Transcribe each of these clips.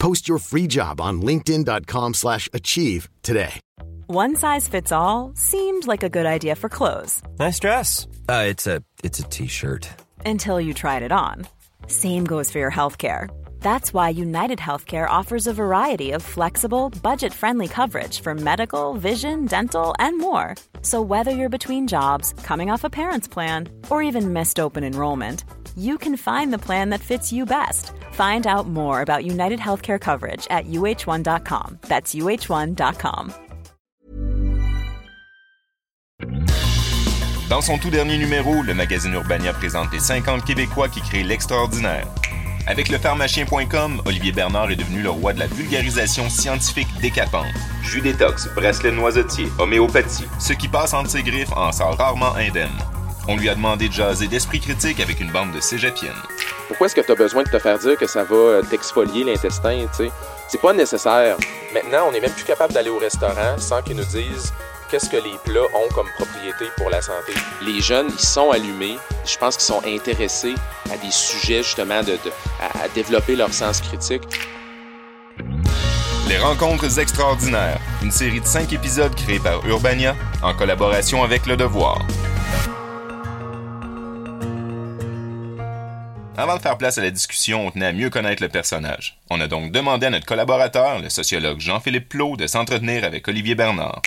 Post your free job on linkedin.com/achieve slash achieve today. One size fits all seemed like a good idea for clothes Nice dress. Uh, it's a it's a t-shirt. until you tried it on. Same goes for your healthcare. That's why United Healthcare offers a variety of flexible, budget friendly coverage for medical, vision, dental, and more. So, whether you're between jobs, coming off a parent's plan, or even missed open enrollment, you can find the plan that fits you best. Find out more about United Healthcare coverage at uh1.com. That's uh1.com. Dans son tout dernier numéro, le magazine Urbania présente les 50 Québécois qui créent l'extraordinaire. Avec le pharmacien.com, Olivier Bernard est devenu le roi de la vulgarisation scientifique décapante. Jus détox, bracelet noisetier, homéopathie. Ce qui passe entre ses griffes en sort rarement indemne. On lui a demandé de jaser d'esprit critique avec une bande de cégepiennes. Pourquoi est-ce que tu as besoin de te faire dire que ça va euh, t'exfolier l'intestin, tu sais? C'est pas nécessaire. Maintenant, on n'est même plus capable d'aller au restaurant sans qu'ils nous disent qu'est-ce que les plats ont comme propriété pour la santé. Les jeunes, ils sont allumés. Je pense qu'ils sont intéressés à des sujets, justement, de, de- à, à développer leur sens critique. Les Rencontres extraordinaires, une série de 5 épisodes créés par Urbania en collaboration avec Le Devoir. Avant de faire place à la discussion, on tenait à mieux connaître le personnage. On a donc demandé à notre collaborateur, le sociologue Jean-Philippe Plot, de s'entretenir avec Olivier Bernard.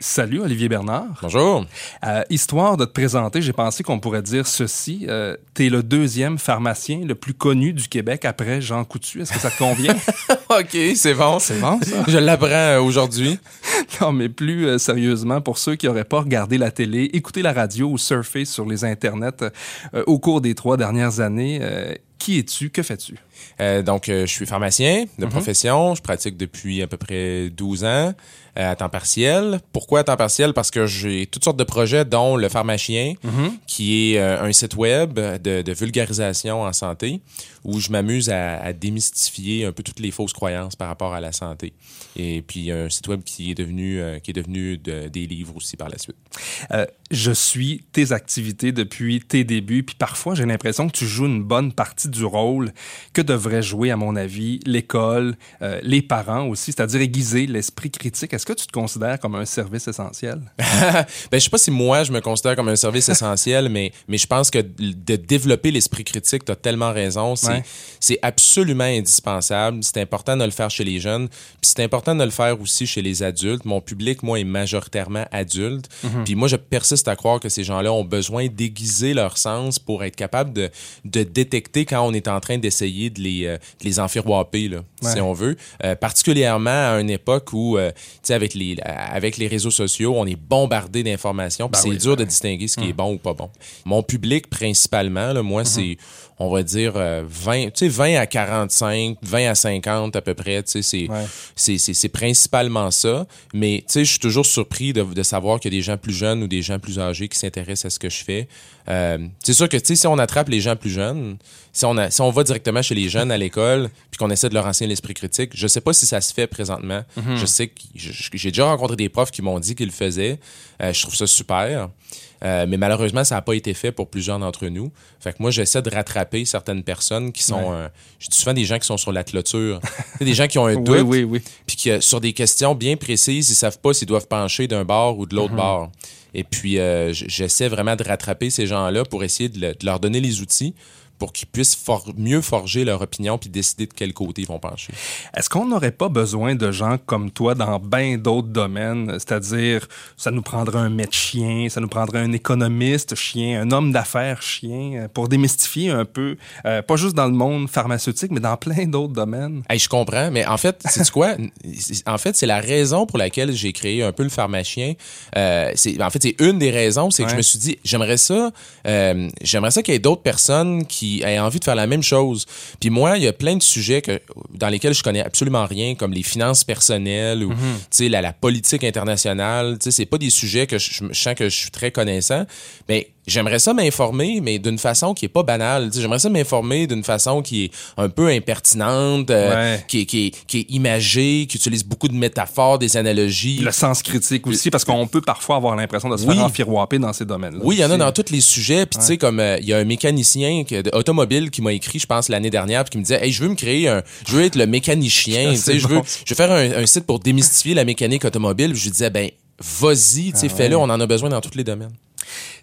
Salut Olivier Bernard. Bonjour. Euh, histoire de te présenter, j'ai pensé qu'on pourrait dire ceci. Euh, T'es le deuxième pharmacien le plus connu du Québec après Jean Coutu. Est-ce que ça te convient? OK, c'est bon. C'est bon, ça? Je l'apprends euh, aujourd'hui. non, mais plus euh, sérieusement, pour ceux qui n'auraient pas regardé la télé, écouté la radio ou surfé sur les internets au cours des trois dernières années, qui es-tu? Que fais-tu? Euh, donc, euh, je suis pharmacien de profession. Je pratique depuis à peu près 12 ans à temps partiel. Pourquoi à temps partiel? Parce que j'ai toutes sortes de projets, dont le pharmacien, qui est euh, un site web de, de vulgarisation en santé, où je m'amuse à, à démystifier un peu toutes les fausses croyances par rapport à la santé. Et puis, un site web qui est devenu, euh, qui est devenu de- des livres aussi par la suite. Euh, je suis tes activités depuis tes débuts, puis parfois j'ai l'impression que tu joues une bonne partie du rôle que devrait jouer, à mon avis, l'école, euh, les parents aussi, c'est-à-dire aiguiser l'esprit critique. Est-ce que tu te considères comme un service essentiel? ben, je sais pas si moi, je me considère comme un service essentiel, mais, mais je pense que de développer l'esprit critique, tu as tellement raison. C'est Ouais. c'est absolument indispensable. C'est important de le faire chez les jeunes. Puis c'est important de le faire aussi chez les adultes. Mon public, moi, est majoritairement adulte. Puis moi, je persiste à croire que ces gens-là ont besoin d'aiguiser leur sens pour être capable de, de détecter quand on est en train d'essayer de les, euh, de les enfiroiper, là, Ouais. si on veut. Euh, particulièrement à une époque où, euh, tu sais, avec les, avec les réseaux sociaux, on est bombardé d'informations. Puis Ben c'est oui, dur de distinguer ce qui est bon ou pas bon. Mon public, principalement, là, moi, c'est, on va dire, euh, 20, tu sais, 20 à 45, 20 à 50 à peu près. C'est, Ouais. c'est, c'est, c'est principalement ça. Mais, je suis toujours surpris de, de savoir qu'il y a des gens plus jeunes ou des gens plus âgés qui s'intéressent à ce que je fais. Euh, c'est sûr que, si on attrape les gens plus jeunes, si on, a, si on va directement chez les jeunes à l'école, puis qu'on essaie de leur enseigner l'esprit critique, je sais pas si ça se fait présentement. Je sais que j'ai déjà rencontré des profs qui m'ont dit qu'ils le faisaient. Euh, je trouve ça super. Euh, mais malheureusement, ça n'a pas été fait pour plusieurs d'entre nous. Fait que moi, j'essaie de rattraper certaines personnes qui sont. euh, je dis souvent des gens qui sont sur la clôture. Des gens qui ont un doute. Oui, oui, oui. Puis qui, euh, sur des questions bien précises, ils savent pas s'ils doivent pencher d'un bord ou de l'autre bord. Et puis, j'essaie vraiment de rattraper ces gens-là pour essayer de, le- de leur donner les outils pour qu'ils puissent for- mieux forger leur opinion puis décider de quel côté ils vont pencher. Est-ce qu'on n'aurait pas besoin de gens comme toi dans bien d'autres domaines? C'est-à-dire, ça nous prendrait un maître chien, ça nous prendrait un économiste chien, un homme d'affaires chien, euh, pour démystifier un peu, euh, pas juste dans le monde pharmaceutique, mais dans plein d'autres domaines. Hey, je comprends, mais en fait, c'est quoi? En fait, c'est la raison pour laquelle j'ai créé un peu le pharmacien. Euh, en fait c'est une des raisons, c'est que je me suis dit j'aimerais ça, euh, j'aimerais ça qu'il y ait d'autres personnes qui qui aient envie de faire la même chose. Puis moi, il y a plein de sujets que, dans lesquels je connais absolument rien, comme les finances personnelles ou, tu sais, la, la politique internationale. Tu sais, c'est pas des sujets que je, je sens que je suis très connaissant. Mais j'aimerais ça m'informer, mais d'une façon qui est pas banale. J'aimerais ça m'informer d'une façon qui est un peu impertinente, euh, Ouais. qui, est, qui, est, qui est imagée, qui utilise beaucoup de métaphores, des analogies. Le sens critique aussi, parce qu'on peut parfois avoir l'impression de se Oui. faire enfiroiper dans ces domaines-là. Oui, il y en a dans tous les sujets. Puis, tu sais, comme euh, il y a un mécanicien que- automobile qui m'a écrit, je pense, l'année dernière, puis qui me disait Hey, je veux me créer un. Je veux être le mécanicien. je, veux, bon. je veux faire un, un site pour démystifier la mécanique automobile. Puis je lui disais Ben, vas-y, sais, fais-le, on en a besoin dans tous les domaines.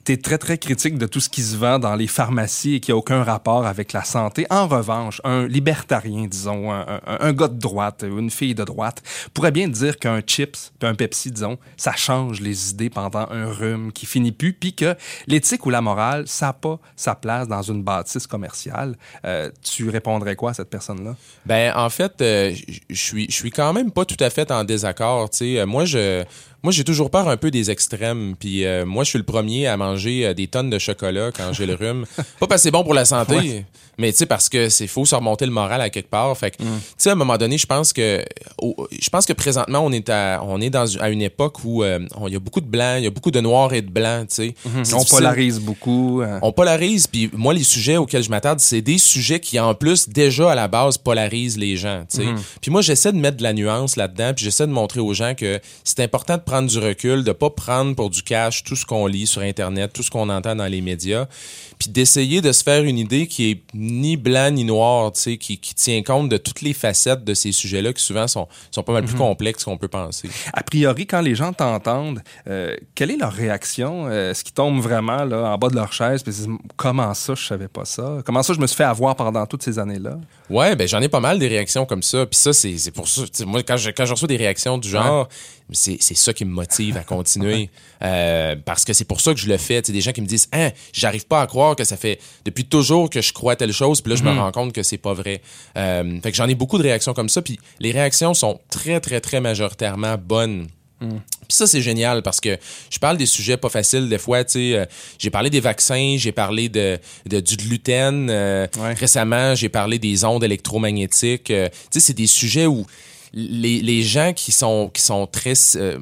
Tu es très, très critique de tout ce qui se vend dans les pharmacies et qui n'a aucun rapport avec la santé. En revanche, un libertarien, disons, un, un- gars de droite une fille de droite, pourrait bien dire qu'un chips puis un Pepsi, disons, ça change les idées pendant un rhume qui finit plus, puis que l'éthique ou la morale, ça n'a pas sa place dans une bâtisse commerciale. Euh, tu répondrais quoi à cette personne-là? Ben, en fait, euh, je suis, suis quand même pas tout à fait en désaccord. Tu sais, Euh, moi, je, moi, j'ai toujours peur un peu des extrêmes. Puis moi, je suis le premier à manger euh, des tonnes de chocolat quand j'ai le rhume. pas parce que c'est bon pour la santé, mais tu sais parce que c'est faut se remonter le moral à quelque part. Fait que, tu sais, à un moment donné, je pense que, je pense que présentement, on est à, on est dans à une époque où euh, il y a beaucoup de blancs, il y a beaucoup de noirs et de blancs. Tu sais, C'est On polarise beaucoup. euh, On polarise, puis moi, les sujets auxquels je m'attarde, c'est des sujets qui, en plus, déjà à la base, polarisent les gens. tu sais. Puis moi, j'essaie de mettre de la nuance là-dedans, puis j'essaie de montrer aux gens que c'est important de prendre du recul, de pas prendre pour du cash tout ce qu'on lit sur Internet, tout ce qu'on entend dans les médias, puis d'essayer de se faire une idée qui est ni blanc ni noir, tu sais, qui, qui tient compte de toutes les facettes de ces sujets-là qui souvent sont, sont pas mal plus complexes qu'on peut penser. A priori, quand les gens t'entendent, euh, quelle est leur réaction? Euh, Est-ce qu'ils tombent vraiment là, en bas de leur chaise et disent Comment ça, je savais pas ça? Comment ça, je me suis fait avoir pendant toutes ces années-là? Ouais, ben j'en ai pas mal des réactions comme ça. Puis ça, c'est pour ça. Moi, quand je, quand je reçois des réactions du genre, c'est ça qui me motive à continuer. Euh, parce que c'est pour ça que je le fais. Tu sais, des gens qui me disent Hein, j'arrive pas à croire que ça fait depuis toujours que je crois telle chose, puis là, je me rends compte que c'est pas vrai. Euh, fait que j'en ai beaucoup de réactions comme ça. Puis les réactions sont très, très, très majoritairement bonnes. Puis ça, c'est génial parce que je parle des sujets pas faciles des fois. Tu sais, euh, j'ai parlé des vaccins, j'ai parlé de, de- du gluten. euh, Ouais. Récemment, j'ai parlé des ondes électromagnétiques. euh, tu sais, c'est des sujets où les, les gens qui sont qui sont très euh,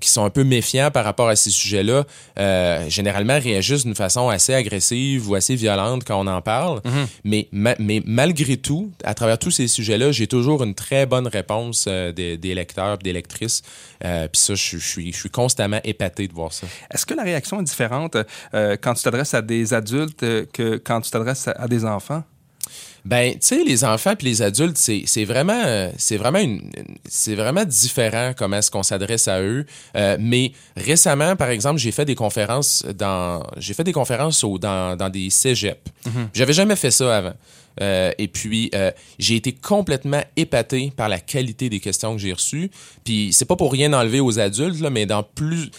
qui sont un peu méfiants par rapport à ces sujets-là euh, généralement réagissent d'une façon assez agressive ou assez violente quand on en parle. Mais ma- mais malgré tout à travers tous ces sujets-là j'ai toujours une très bonne réponse euh, des, des lecteurs et des lectrices. Puis ça je, je suis je suis constamment épaté de voir ça. Est-ce que la réaction est différente quand tu t'adresses à des adultes que quand tu t'adresses à des enfants? Ben, tu sais, les enfants puis les adultes, c'est c'est vraiment, euh, c'est vraiment une, une- c'est vraiment différent comment est-ce qu'on s'adresse à eux. Euh, mais récemment, par exemple, j'ai fait des conférences dans, j'ai fait des conférences au, dans, dans des cégeps. J'avais jamais fait ça avant. Euh, et puis, euh, j'ai été complètement épaté par la qualité des questions que j'ai reçues. Puis, c'est pas pour rien enlever aux adultes, là, mais dans plus...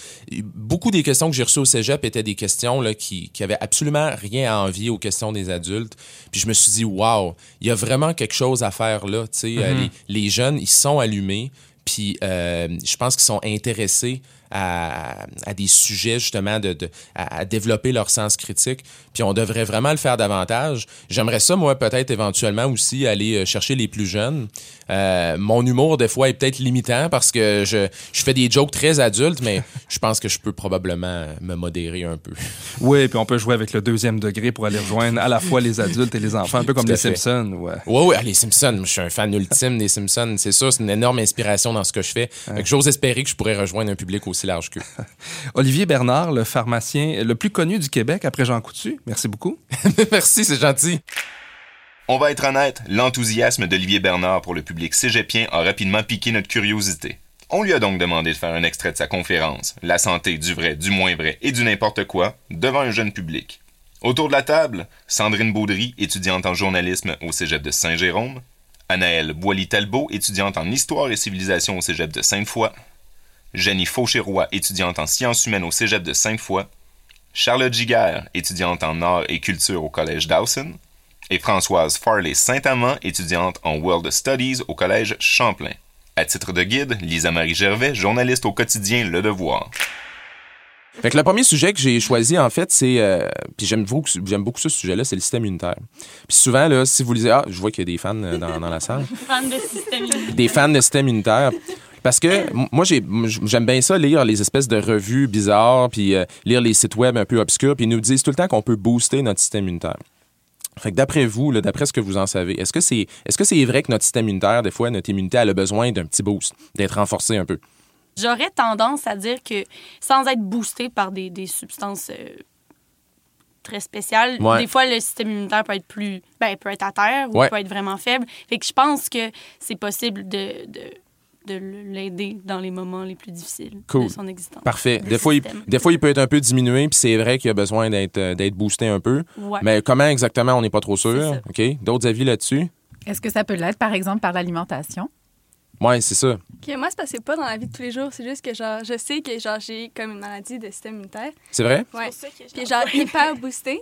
Beaucoup des questions que j'ai reçues au cégep étaient des questions là, qui, qui avaient absolument rien à envier aux questions des adultes. Puis, je me suis dit, waouh, il y a vraiment quelque chose à faire là. Tu sais, euh, les, les jeunes, ils sont allumés. Puis, euh, je pense qu'ils sont intéressés à, à des sujets justement de, de- à, à développer leur sens critique. Puis on devrait vraiment le faire davantage. J'aimerais ça, moi, peut-être éventuellement aussi aller euh, chercher les plus jeunes. Euh, mon humour, des fois, est peut-être limitant parce que je, je fais des jokes très adultes, mais je pense que je peux probablement me modérer un peu. Oui, puis on peut jouer avec le deuxième degré pour aller rejoindre à la fois les adultes et les enfants, un peu comme les fait. Simpsons. Ouais. Ouais, ouais, ah, les Simpsons. Je suis un fan ultime des Simpsons. C'est ça, c'est une énorme inspiration dans ce que je fais. Fait que J'ose espérer que je pourrais rejoindre un public aussi large qu'eux. Olivier Bernard, le pharmacien le plus connu du Québec après Jean Coutu. Merci beaucoup. Merci, c'est gentil. On va être honnête, l'enthousiasme d'Olivier Bernard pour le public cégepien a rapidement piqué notre curiosité. On lui a donc demandé de faire un extrait de sa conférence La santé, du vrai, du moins vrai et du n'importe quoi devant un jeune public. Autour de la table, Sandrine Baudry, étudiante en journalisme au cégep de Saint-Jérôme, Anaëlle Boily-Talbot, étudiante en histoire et civilisation au cégep de Sainte-Foy, Jenny Fauchéroy, étudiante en sciences humaines au cégep de Sainte-Foy, Charlotte Giguère, étudiante en arts et culture au collège Dawson, et Françoise Farley Saint-Amand, étudiante en World Studies au collège Champlain. À titre de guide, Lisa Marie Gervais, journaliste au quotidien Le Devoir. Fait que le premier sujet que j'ai choisi, en fait, c'est. euh, puis j'aime beaucoup, j'aime beaucoup ce sujet-là, c'est le système immunitaire. Puis souvent, là, si vous lisez. Ah, je vois qu'il y a des fans euh, dans, dans la salle. Fan de système immunitaire. Des fans de système immunitaire. Parce que m- moi, j'aime bien ça, lire les espèces de revues bizarres, puis euh, lire les sites web un peu obscurs, puis ils nous disent tout le temps qu'on peut booster notre système immunitaire. Fait que d'après vous, d'après ce que vous en savez, est-ce que c'est que c'est vrai que notre système immunitaire, des fois, notre immunité, elle a besoin d'un petit boost, d'être renforcée un peu? J'aurais tendance à dire que sans être boosté par des, des substances euh, très spéciales, Ouais. des fois le système immunitaire peut être plus ben, peut être à terre ou Ouais. peut être vraiment faible. Fait que je pense que c'est possible de, de, de l'aider dans les moments les plus difficiles Cool. de son existence. Parfait. Des fois, il, des fois, il peut être un peu diminué, puis c'est vrai qu'il a besoin d'être euh, d'être boosté un peu. Ouais. Mais comment exactement, on n'est pas trop sûr. ça. OK? D'autres avis là-dessus? Est-ce que ça peut l'être, par exemple, par l'alimentation? Oui, c'est ça. Ok, moi, c'est parce que c'est pas dans la vie de tous les jours. C'est juste que, genre, je sais que, genre, j'ai comme une maladie de système immunitaire. C'est vrai? Ouais. Puis, genre, hyper boosté.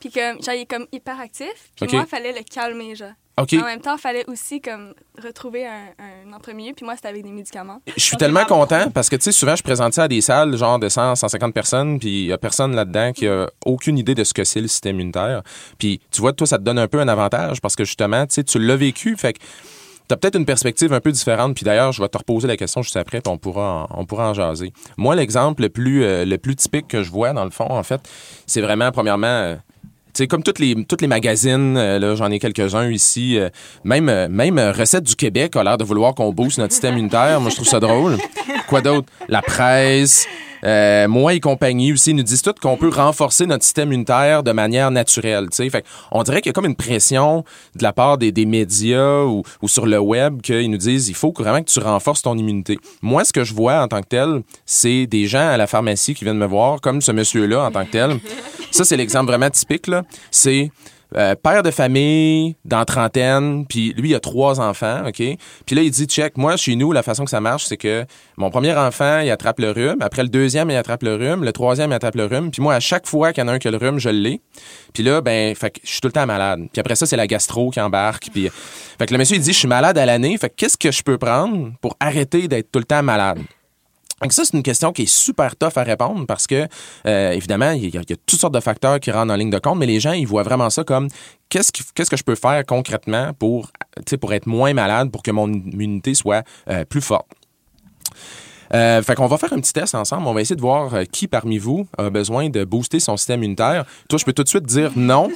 Puis, comme, genre, il est comme hyper actif. Puis, moi, il fallait le calmer, genre. OK. En même temps, il fallait aussi, comme, retrouver un, un entre-milieu. Puis, moi, c'était avec des médicaments. Je suis tellement content parce que, tu sais, souvent, je présente ça à des salles, genre de 100, 150 personnes, puis il y a personne là-dedans qui a aucune idée de ce que c'est le système immunitaire. Puis, tu vois, toi, ça te donne un peu un avantage parce que, justement, tu sais, tu l'as vécu, fait que t'as peut-être une perspective un peu différente. Puis d'ailleurs, je vais te reposer la question juste après, puis on pourra en, on pourra en jaser. Moi, l'exemple le plus, euh, le plus typique que je vois, dans le fond, en fait, c'est vraiment, premièrement... sais, comme toutes les, toutes les magazines, euh, là, j'en ai quelques-uns ici. euh, même, euh, même Recette du Québec a l'air de vouloir qu'on booste notre système immunitaire. Moi, je trouve ça drôle. Quoi d'autre? La presse, euh, moi et compagnie aussi nous disent toutes qu'on peut renforcer notre système immunitaire de manière naturelle. Tu sais, fait on dirait qu'il y a comme une pression de la part des, des médias ou, ou sur le web qu'ils nous disent il faut vraiment que tu renforces ton immunité. Moi, ce que je vois en tant que tel, c'est des gens à la pharmacie qui viennent me voir, comme ce monsieur-là en tant que tel. Ça, c'est l'exemple vraiment typique. C'est euh, père de famille, dans trentaine, puis lui, il a trois enfants, OK? Puis là, il dit, check, moi, chez nous, la façon que ça marche, c'est que mon premier enfant, il attrape le rhume. Après, le deuxième, il attrape le rhume. Le troisième, il attrape le rhume. Puis moi, à chaque fois qu'il y en a un qui a le rhume, je l'ai. Puis là, ben, fait que je suis tout le temps malade. Puis après ça, c'est la gastro qui embarque. Puis, fait que le monsieur, il dit, je suis malade à l'année. Fait que qu'est-ce que je peux prendre pour arrêter d'être tout le temps malade? Donc ça, c'est une question qui est super tough à répondre parce que, euh, évidemment, il y, a, toutes sortes de facteurs qui rentrent en ligne de compte, mais les gens, ils voient vraiment ça comme qu'est-ce, que je peux faire concrètement pour, pour être moins malade, pour que mon immunité soit euh, plus forte. Euh, fait qu'on va faire un petit test ensemble. On va essayer de voir euh, qui parmi vous a besoin de booster son système immunitaire. Toi, je peux tout de suite dire non.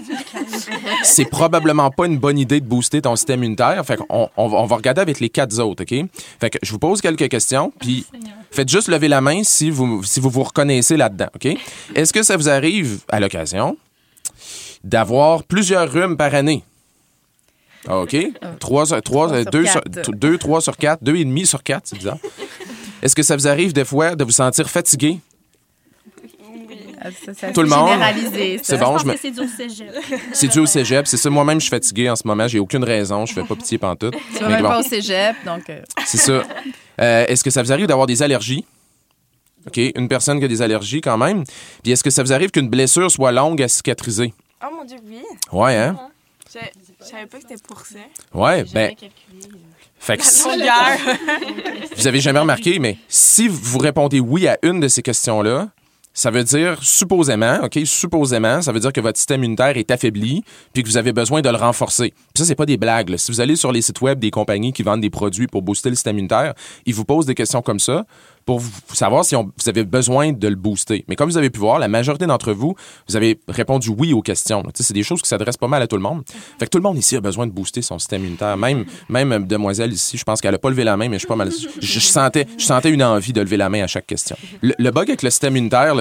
C'est probablement pas une bonne idée de booster ton système immunitaire. Fait qu'on on va, on va regarder avec les quatre autres, OK? Fait que je vous pose quelques questions, puis faites juste lever la main si vous si vous, vous reconnaissez là-dedans, OK? Est-ce que ça vous arrive à l'occasion d'avoir plusieurs rhumes par année? OK? Trois, sur- trois, Trois euh, sur deux, sur, quatre. t- deux, trois sur quatre, deux et demi sur quatre, c'est bizarre. Est-ce que ça vous arrive des fois de vous sentir fatigué? Ça, ça, Tout le monde? C'est bon, je me... c'est du cégep. C'est dû au cégep. C'est ça. Moi-même, je suis fatigué en ce moment. J'ai aucune raison. Je fais pas pitié pantoute. Tu vas même bon, pas au cégep, donc... euh, c'est ça. Euh, est-ce que ça vous arrive d'avoir des allergies? OK. Une personne qui a des allergies quand même. Puis est-ce que ça vous arrive qu'une blessure soit longue à cicatriser? Oh mon Dieu, oui. Ouais, hein? Je, je savais pas que c'était pour ça. Ouais, ben. Fait que si- vous avez jamais remarqué, mais si vous répondez oui à une de ces questions-là, ça veut dire supposément, OK, supposément, ça veut dire que votre système immunitaire est affaibli puis que vous avez besoin de le renforcer. Puis ça, c'est pas des blagues. là. Si vous allez sur les sites web des compagnies qui vendent des produits pour booster le système immunitaire, ils vous posent des questions comme ça pour savoir si on- vous avez besoin de le booster. Mais comme vous avez pu voir, la majorité d'entre vous, vous avez répondu oui aux questions. C'est des choses qui s'adressent pas mal à tout le monde. Tout le monde ici a besoin de booster son système immunitaire. Même, même euh, demoiselle ici, je pense qu'elle a pas levé la main, mais je suis pas mal. Je, sentais, je sentais une envie de lever la main à chaque question. Le, bug avec le système immunitaire,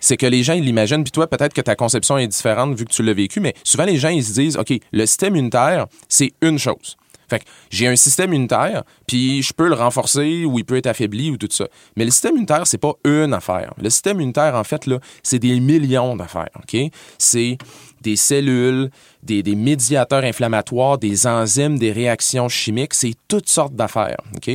c'est que les gens, l'imaginent, puis toi, peut-être que ta conception est différente vu que tu l'as vécu, mais souvent, les gens, ils se disent, OK, le système immunitaire, c'est une chose. Fait j'ai un système immunitaire, puis je peux le renforcer ou il peut être affaibli ou tout ça. Mais le système immunitaire, c'est pas une affaire. Le système immunitaire, en fait, c'est des millions d'affaires, OK? C'est des cellules, des, médiateurs inflammatoires, des enzymes, des réactions chimiques, c'est toutes sortes d'affaires, OK?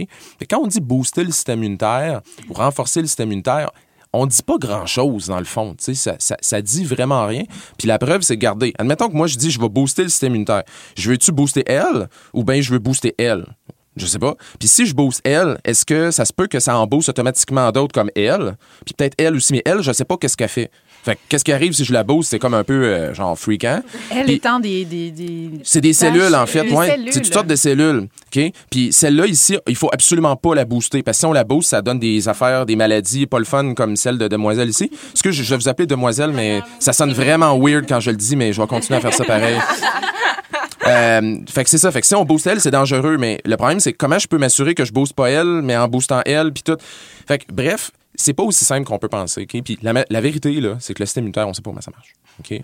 Quand on dit booster le système immunitaire ou renforcer le système immunitaire, on dit pas grand-chose dans le fond. Ça, ça, ça dit vraiment rien. Puis la preuve, c'est garder. Admettons que moi, je dis je vais booster le système immunitaire. Je veux-tu booster elle ou bien je veux booster elle? Je sais pas. Puis si je booste elle, est-ce que ça se peut que ça en booste automatiquement d'autres comme elle? Puis peut-être elle aussi, mais elle, je sais pas qu'est-ce qu'elle fait. Fait qu'est-ce qui arrive si je la booste? C'est comme un peu, euh, genre, freakant. Elle Puis- étant des. des, des- C'est des cellules, en fait. Ouais. C'est toutes sortes de cellules. OK? Puis celle-là, ici, il faut absolument pas la booster. Parce que si on la booste, ça donne des affaires, des maladies pas le fun comme celle de Demoiselle ici. Est-ce que je, je vais vous appeler Demoiselle, mais ça sonne vraiment weird quand je le dis, mais je vais continuer à faire ça pareil. Euh, fait que c'est ça. Fait que si on booste elle, c'est dangereux. Mais le problème, c'est comment je peux m'assurer que je booste pas elle, mais en boostant elle, puis tout. Fait que bref, c'est pas aussi simple qu'on peut penser. Puis la, vérité, c'est que le système immunitaire, on sait pas comment ça marche.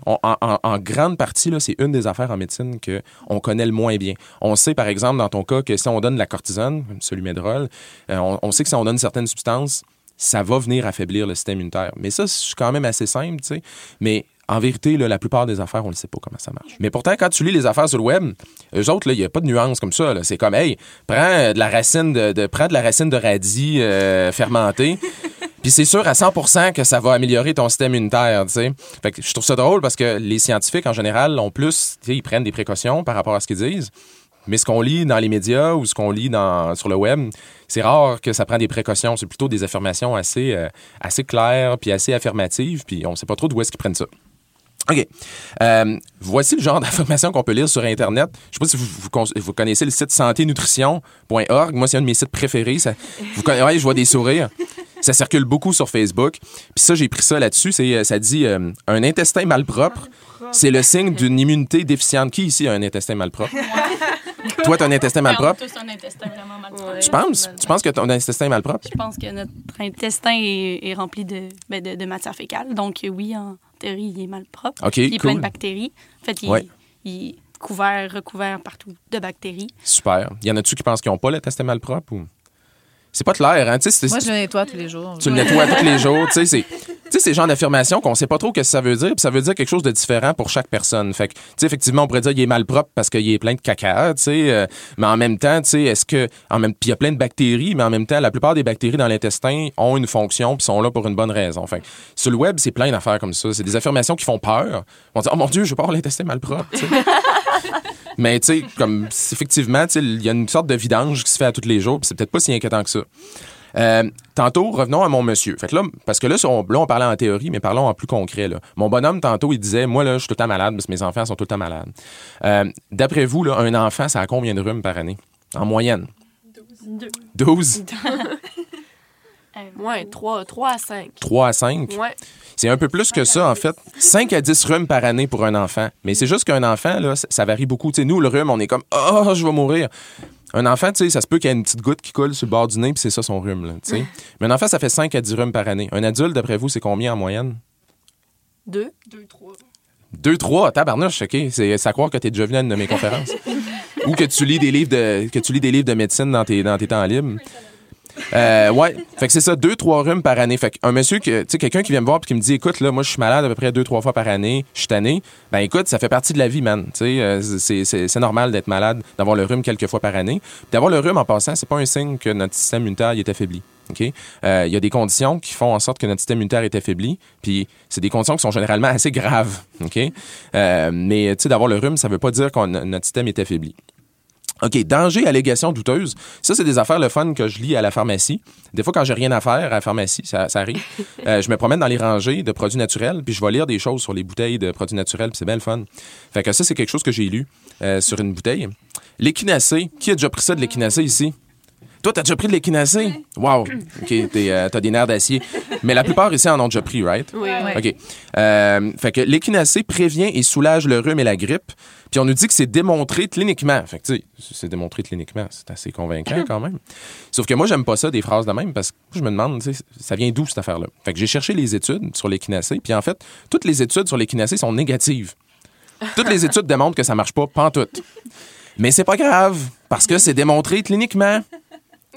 En, grande partie, c'est une des affaires en médecine qu'on connaît le moins bien. On sait, par exemple, dans ton cas, que si on donne de la cortisone, comme celui médrol, euh, on, sait que si on donne certaines substances, ça va venir affaiblir le système immunitaire. Mais ça, c'est quand même assez simple, tu sais. Mais en vérité, là, la plupart des affaires, on ne sait pas comment ça marche. Mais pourtant, quand tu lis les affaires sur le web, eux autres, il n'y a pas de nuance comme ça. C'est comme, hey, prends de la racine de, de- prends de la racine de radis euh, fermentée. Puis c'est sûr à 100% que ça va améliorer ton système immunitaire, tu sais. Fait que je trouve ça drôle parce que les scientifiques, en général, ont plus, ils prennent des précautions par rapport à ce qu'ils disent. Mais ce qu'on lit dans les médias ou ce qu'on lit sur le web, c'est rare que ça prend des précautions. C'est plutôt des affirmations assez, euh, claires puis assez affirmatives. Puis on ne sait pas trop d'où est-ce qu'ils prennent ça. OK. Euh, voici le genre d'informations qu'on peut lire sur Internet. Je sais pas si vous, connaissez le site santénutrition.org. Moi, c'est un de mes sites préférés. Vous ouais, je vois des sourires. Ça circule beaucoup sur Facebook. Puis ça, j'ai pris ça là-dessus. C'est, euh, ça dit euh, un intestin malpropre. C'est le signe d'une immunité déficiente. Qui ici a un intestin malpropre? Toi, tu as un intestin On a malpropre? tous un intestin vraiment malpropre. Tu penses? Tu penses que ton intestin malpropre? Je pense que notre intestin est, est rempli de, ben, de, de matière fécale. Donc, oui, en théorie, il est malpropre. OK, il est plein de bactéries. En fait, il, Ouais. il est couvert, recouvert partout de bactéries. Super. Y en a-tu qui pensent qu'ils n'ont pas l'intestin malpropre? Ou... C'est pas clair, hein? Moi, je le nettoie tous les jours. Tu le nettoies tous les jours. Tu sais, c'est. Tu sais, c'est le genre d'affirmation qu'on sait pas trop ce que ça veut dire, puis ça veut dire quelque chose de différent pour chaque personne. Fait que, tu sais, effectivement, on pourrait dire qu'il est malpropre parce qu'il est plein de caca, tu sais, euh, mais en même temps, tu sais, est-ce que, en même, puis il y a plein de bactéries, mais en même temps, la plupart des bactéries dans l'intestin ont une fonction, puis sont là pour une bonne raison. Fait que, sur le web, c'est plein d'affaires comme ça. C'est des affirmations qui font peur. On dit, oh mon Dieu, je vais pas avoir l'intestin malpropre, tu sais. Mais tu sais, comme effectivement, tu sais, il y a une sorte de vidange qui se fait à tous les jours, puis c'est peut-être pas si inquiétant que ça. Euh, tantôt, revenons à mon monsieur. Fait que là, parce que là, sur- là, on parlait en théorie, mais parlons en plus concret. Là. Mon bonhomme, tantôt, il disait Moi, là, je suis tout le temps malade parce que mes enfants sont tout le temps malades. Euh, D'après vous, là, un enfant, ça a combien de rhumes par année? En moyenne 12 Ouais, 3, 3 à 5. 3 à 5 Ouais. C'est un peu plus que ça, en fait. 5 à 10 rhumes par année pour un enfant. Mais c'est juste qu'un enfant, là, ça, ça varie beaucoup. Tu sais, nous, le rhume, on est comme Oh, je vais mourir. Un enfant, tu sais, ça se peut qu'il y ait une petite goutte qui coule sur le bord du nez, puis c'est ça son rhume. Là, tu sais. Mais un enfant, ça fait 5 à 10 rhumes par année. Un adulte, d'après vous, c'est combien en moyenne? 2. 2, 3. 2, 3, tabarnouche, OK. C'est c'est à croire que tu es déjà venu à une de mes conférences. Ou que tu lis des livres de, que tu lis des livres de médecine dans tes, dans tes temps libres. Euh, ouais, fait que c'est ça, deux, trois rhumes par année. Fait qu'un monsieur, que- tu sais, quelqu'un qui vient me voir et qui me dit, écoute, là, moi, je suis malade à peu près deux, trois fois par année, je suis tanné. Ben, écoute, ça fait partie de la vie, man. Tu sais, euh, c'est- c'est normal d'être malade, d'avoir le rhume quelques fois par année. Puis D'avoir le rhume en passant, c'est pas un signe que notre système immunitaire est affaibli. OK? Euh, Il y a des conditions qui font en sorte que notre système immunitaire est affaibli. Puis c'est des conditions qui sont généralement assez graves. OK? Mais, tu sais, d'avoir le rhume, ça veut pas dire que notre système est affaibli. OK, danger, allégation douteuse. Ça, c'est des affaires le fun que je lis à la pharmacie. Des fois, quand j'ai rien à faire à la pharmacie, ça, ça arrive. Euh, je me promène dans les rangées de produits naturels, puis je vais lire des choses sur les bouteilles de produits naturels, puis c'est bien le fun. Fait que ça, c'est quelque chose que j'ai lu euh, sur une bouteille. L'équinacée. Qui a déjà pris ça de l'équinacée ici? Toi, t'as déjà pris de l'équinacée? Wow! OK, t'es, euh, t'as des nerfs d'acier. Mais la plupart ici en ont déjà pris, right? Oui. OK. Euh, fait que l'équinacée prévient et soulage le rhume et la grippe. Puis on nous dit que c'est démontré cliniquement. Fait que, tu sais, c'est démontré cliniquement. C'est assez convaincant quand même. Sauf que moi, j'aime pas ça, des phrases de même, parce que je me demande, tu sais, ça vient d'où cette affaire-là? Fait que j'ai cherché les études sur l'équinacée. Puis en fait, toutes les études sur l'équinacée sont négatives. Toutes les études démontrent que ça marche pas, pantoute. Mais c'est pas grave, parce que c'est démontré cliniquement.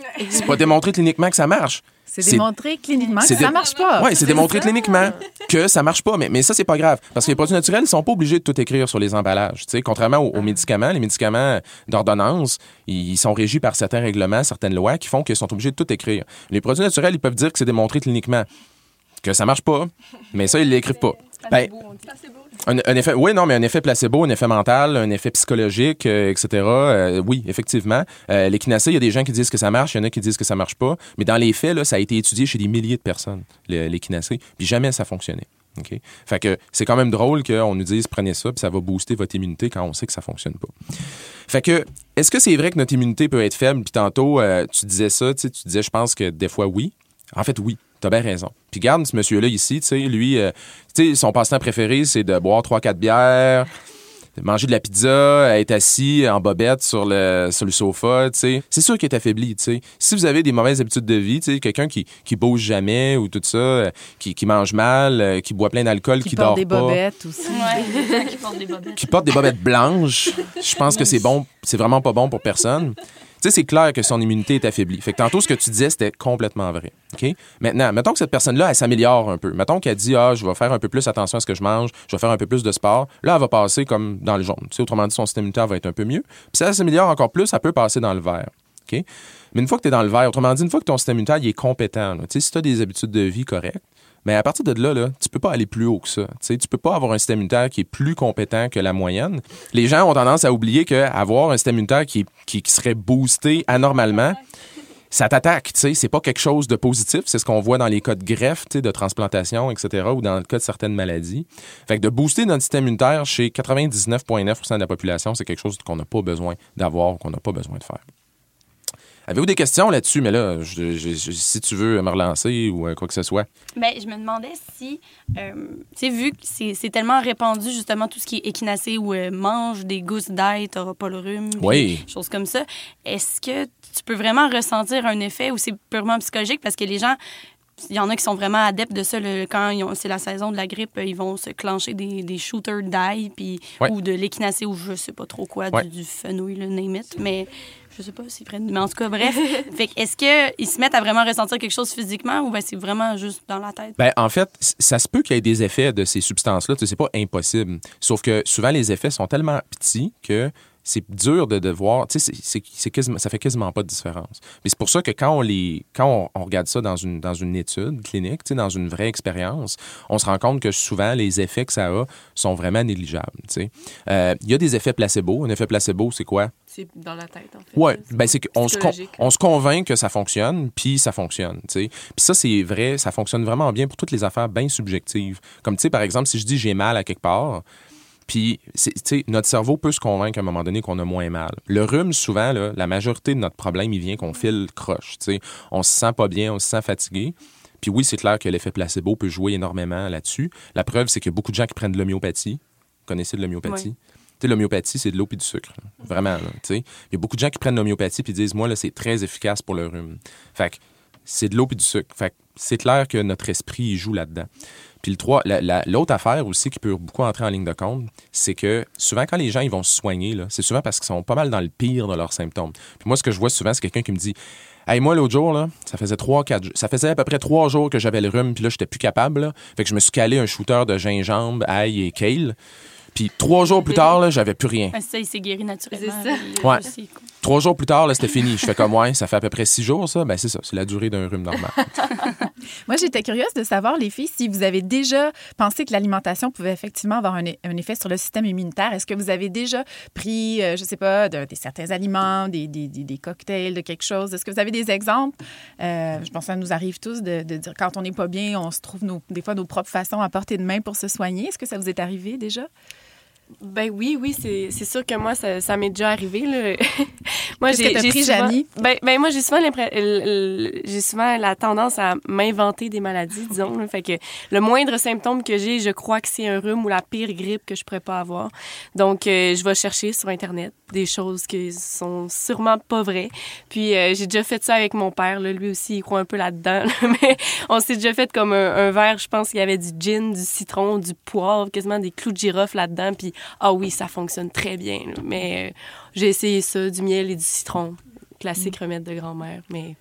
C'est pas démontré cliniquement que ça marche. C'est démontré cliniquement que ça marche pas. Oui, c'est démontré cliniquement que ça marche pas. Mais, mais ça, c'est pas grave. Parce que les produits naturels, ils sont pas obligés de tout écrire sur les emballages. Tu sais, contrairement aux, aux médicaments, les médicaments d'ordonnance, ils sont régis par certains règlements, certaines lois qui font qu'ils sont obligés de tout écrire. Les produits naturels, ils peuvent dire que c'est démontré cliniquement. Que ça marche pas, mais ça, ils l'écrivent pas. Ben, un, un effet, oui, non, mais un effet placebo, un effet mental, un effet psychologique, euh, etc. Euh, oui, effectivement. Euh, l'équinacée, il y a des gens qui disent que ça marche, il y en a qui disent que ça marche pas. Mais dans les faits, là, ça a été étudié chez des milliers de personnes, l'équinacée, puis jamais ça fonctionnait. OK? Fait que c'est quand même drôle qu'on nous dise prenez ça, puis ça va booster votre immunité quand on sait que ça fonctionne pas. Fait que, est-ce que c'est vrai que notre immunité peut être faible? Puis tantôt, euh, tu disais ça, tu disais, je pense que des fois, oui. En fait, oui. T'as bien raison. Puis garde ce monsieur-là ici, tu sais, lui, euh, tu sais, son passe-temps préféré, c'est de boire 3-4 bières, de manger de la pizza, être assis en bobette sur le, sur le sofa, tu sais. C'est sûr qu'il est affaibli, tu sais. Si vous avez des mauvaises habitudes de vie, tu sais, quelqu'un qui, qui bouge jamais ou tout ça, euh, qui, qui mange mal, euh, qui boit plein d'alcool, qui, Qui dort porte des pas bobettes aussi. Ouais, qui portent des bobettes. qui porte des bobettes blanches, je pense que c'est bon, c'est vraiment pas bon pour personne. C'est clair que son immunité est affaiblie. Fait que tantôt, ce que tu disais, c'était complètement vrai. Maintenant, mettons que cette personne-là, elle s'améliore un peu. Mettons qu'elle dit, ah, je vais faire un peu plus attention à ce que je mange, je vais faire un peu plus de sport. Là, elle va passer comme dans le jaune. Tu autrement dit, son système immunitaire va être un peu mieux. Puis si elle s'améliore encore plus, elle peut passer dans le vert. Mais une fois que tu es dans le vert, autrement dit, une fois que ton système immunitaire est compétent, si tu as des habitudes de vie correctes, mais à partir de là, là, tu peux pas aller plus haut que ça. Tu tu peux pas avoir un système immunitaire qui est plus compétent que la moyenne. Les gens ont tendance à oublier qu'avoir un système immunitaire qui, serait boosté anormalement, ça t'attaque, tu sais, c'est pas quelque chose de positif, c'est ce qu'on voit dans les cas de greffe, de transplantation, etc., ou dans le cas de certaines maladies. Fait de booster notre système immunitaire chez 99,9 de la population, c'est quelque chose qu'on n'a pas besoin d'avoir, qu'on n'a pas besoin de faire. Avez-vous des questions là-dessus? Mais là, je- je- je- si tu veux me relancer ou euh, quoi que ce soit. Ben, je me demandais si, euh, tu sais, vu que c'est tellement répandu, justement, tout ce qui est équinacé ou euh, mange des gousses d'ail, t'auras pas le rhume, Oui. choses comme ça, est-ce que tu peux vraiment ressentir un effet ou c'est purement psychologique? Parce que les gens, il y en a qui sont vraiment adeptes de ça. le- quand ils ont- c'est la saison de la grippe, ils vont se clencher des, des shooters d'ail puis, Ouais. ou de l'équinacé ou je sais pas trop quoi, Ouais. du, du fenouil, le name it. Mais je sais pas si près Mais en tout cas, bref. fait est-ce qu'ils se mettent à vraiment ressentir quelque chose physiquement ou ben c'est vraiment juste dans la tête? Ben, en fait, ça se peut qu'il y ait des effets de ces substances-là. Tu sais, C'est pas impossible. Sauf que souvent, les effets sont tellement petits que c'est dur de, de voir. Tu sais, c'est- quasiment- ça fait quasiment pas de différence. Mais c'est pour ça que quand on les, quand on, on regarde ça dans une, dans une étude clinique, tu sais, dans une vraie expérience, on se rend compte que souvent, les effets que ça a sont vraiment négligeables. tu sais. Euh, Il y a des effets placebo. Un effet placebo, c'est quoi? C'est dans la tête, en fait. Oui, C'est ben c'est qu'on se, on se convainc que ça fonctionne, puis ça fonctionne. tu sais. Puis ça, c'est vrai, ça fonctionne vraiment bien pour toutes les affaires bien subjectives. Comme, tu sais, par exemple, si je dis j'ai mal à quelque part, puis, notre cerveau peut se convaincre à un moment donné qu'on a moins mal. Le rhume, souvent, là, la majorité de notre problème, il vient qu'on file croche. tu sais. On se sent pas bien, on se sent fatigué. Puis oui, c'est clair que l'effet placebo peut jouer énormément là-dessus. La preuve, c'est a beaucoup de gens qui prennent de l'homéopathie. Vous connaissez de l'homéopathie? Ouais. Tu sais, l'homéopathie, c'est de l'eau puis du sucre. là. Vraiment, là, tu sais. Il y a beaucoup de gens qui prennent l'homéopathie puis disent, moi, là, c'est très efficace pour le rhume. Fait que c'est de l'eau puis du sucre. Fait c'est clair que notre esprit, joue là-dedans. Puis l'autre affaire aussi qui peut beaucoup entrer en ligne de compte, c'est que souvent, quand les gens ils vont se soigner, c'est souvent parce qu'ils sont pas mal dans le pire de leurs symptômes. Puis moi, ce que je vois souvent, c'est quelqu'un qui me dit Hey, moi, l'autre jour, ça faisait trois, ça faisait à peu près trois jours que j'avais le rhume, puis là, j'étais plus capable. Fait que je me suis calé un shooter de gingembre, ail et kale. Puis trois jours plus tard, là, j'avais plus rien. Ça, il s'est guéri naturellement. C'est ça. puis, Ouais. aussi. Trois jours plus tard, là, c'était fini. Je fais comme, ouais, ça fait à peu près six jours, ça. Ben, c'est ça. C'est la durée d'un rhume normal. Moi, j'étais curieuse de savoir, les filles, si vous avez déjà pensé que l'alimentation pouvait effectivement avoir un, un effet sur le système immunitaire. Est-ce que vous avez déjà pris, euh, je sais pas, de- des certains aliments, des, des- des- des cocktails, de quelque chose? Est-ce que vous avez des exemples? Euh, je pense que ça nous arrive tous de, de dire quand on n'est pas bien, on se trouve nos- des fois nos propres façons à portée de main pour se soigner. Est-ce que ça vous est arrivé déjà? Ben oui, oui, c'est sûr que moi, ça, ça m'est déjà arrivé. Là. moi, t'as pris, souvent, Janie? Ben, ben moi, j'ai souvent, j'ai souvent la tendance à m'inventer des maladies, disons. là. Fait que le moindre symptôme que j'ai, je crois que c'est un rhume ou la pire grippe que je pourrais pas avoir. Donc, euh, je vais chercher sur Internet des choses qui sont sûrement pas vraies. Puis, euh, j'ai déjà fait ça avec mon père. Là. Lui aussi, il croit un peu là-dedans. là. Mais on s'est déjà fait comme un, un verre, je pense qu'il y avait du gin, du citron, du poivre, quasiment des clous de girofle là-dedans. Puis, ah oui, ça fonctionne très bien. Mais euh, j'ai essayé ça, du miel et du citron. Classique remède de grand-mère. Mais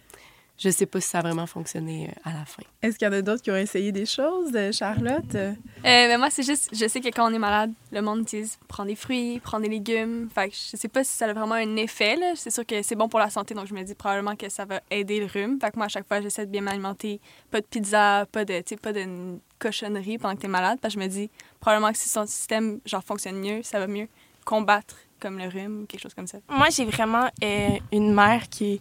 je sais pas si ça a vraiment fonctionné euh, à la fin. Est-ce qu'il y en a d'autres qui ont essayé des choses, euh, Charlotte? Euh, mais moi, c'est juste, je sais que quand on est malade, le monde dit prends des fruits, prends des légumes. Fait que je sais pas si ça a vraiment un effet. C'est sûr que c'est bon pour la santé, donc je me dis probablement que ça va aider le rhume. Fait que moi, à chaque fois, j'essaie de bien m'alimenter. Pas de pizza, pas de, tu sais, pas de cochonnerie pendant que tu es malade. Parce que je me dis probablement que si son système genre, fonctionne mieux, ça va mieux combattre comme le rhume ou quelque chose comme ça. Moi, j'ai vraiment euh, une mère qui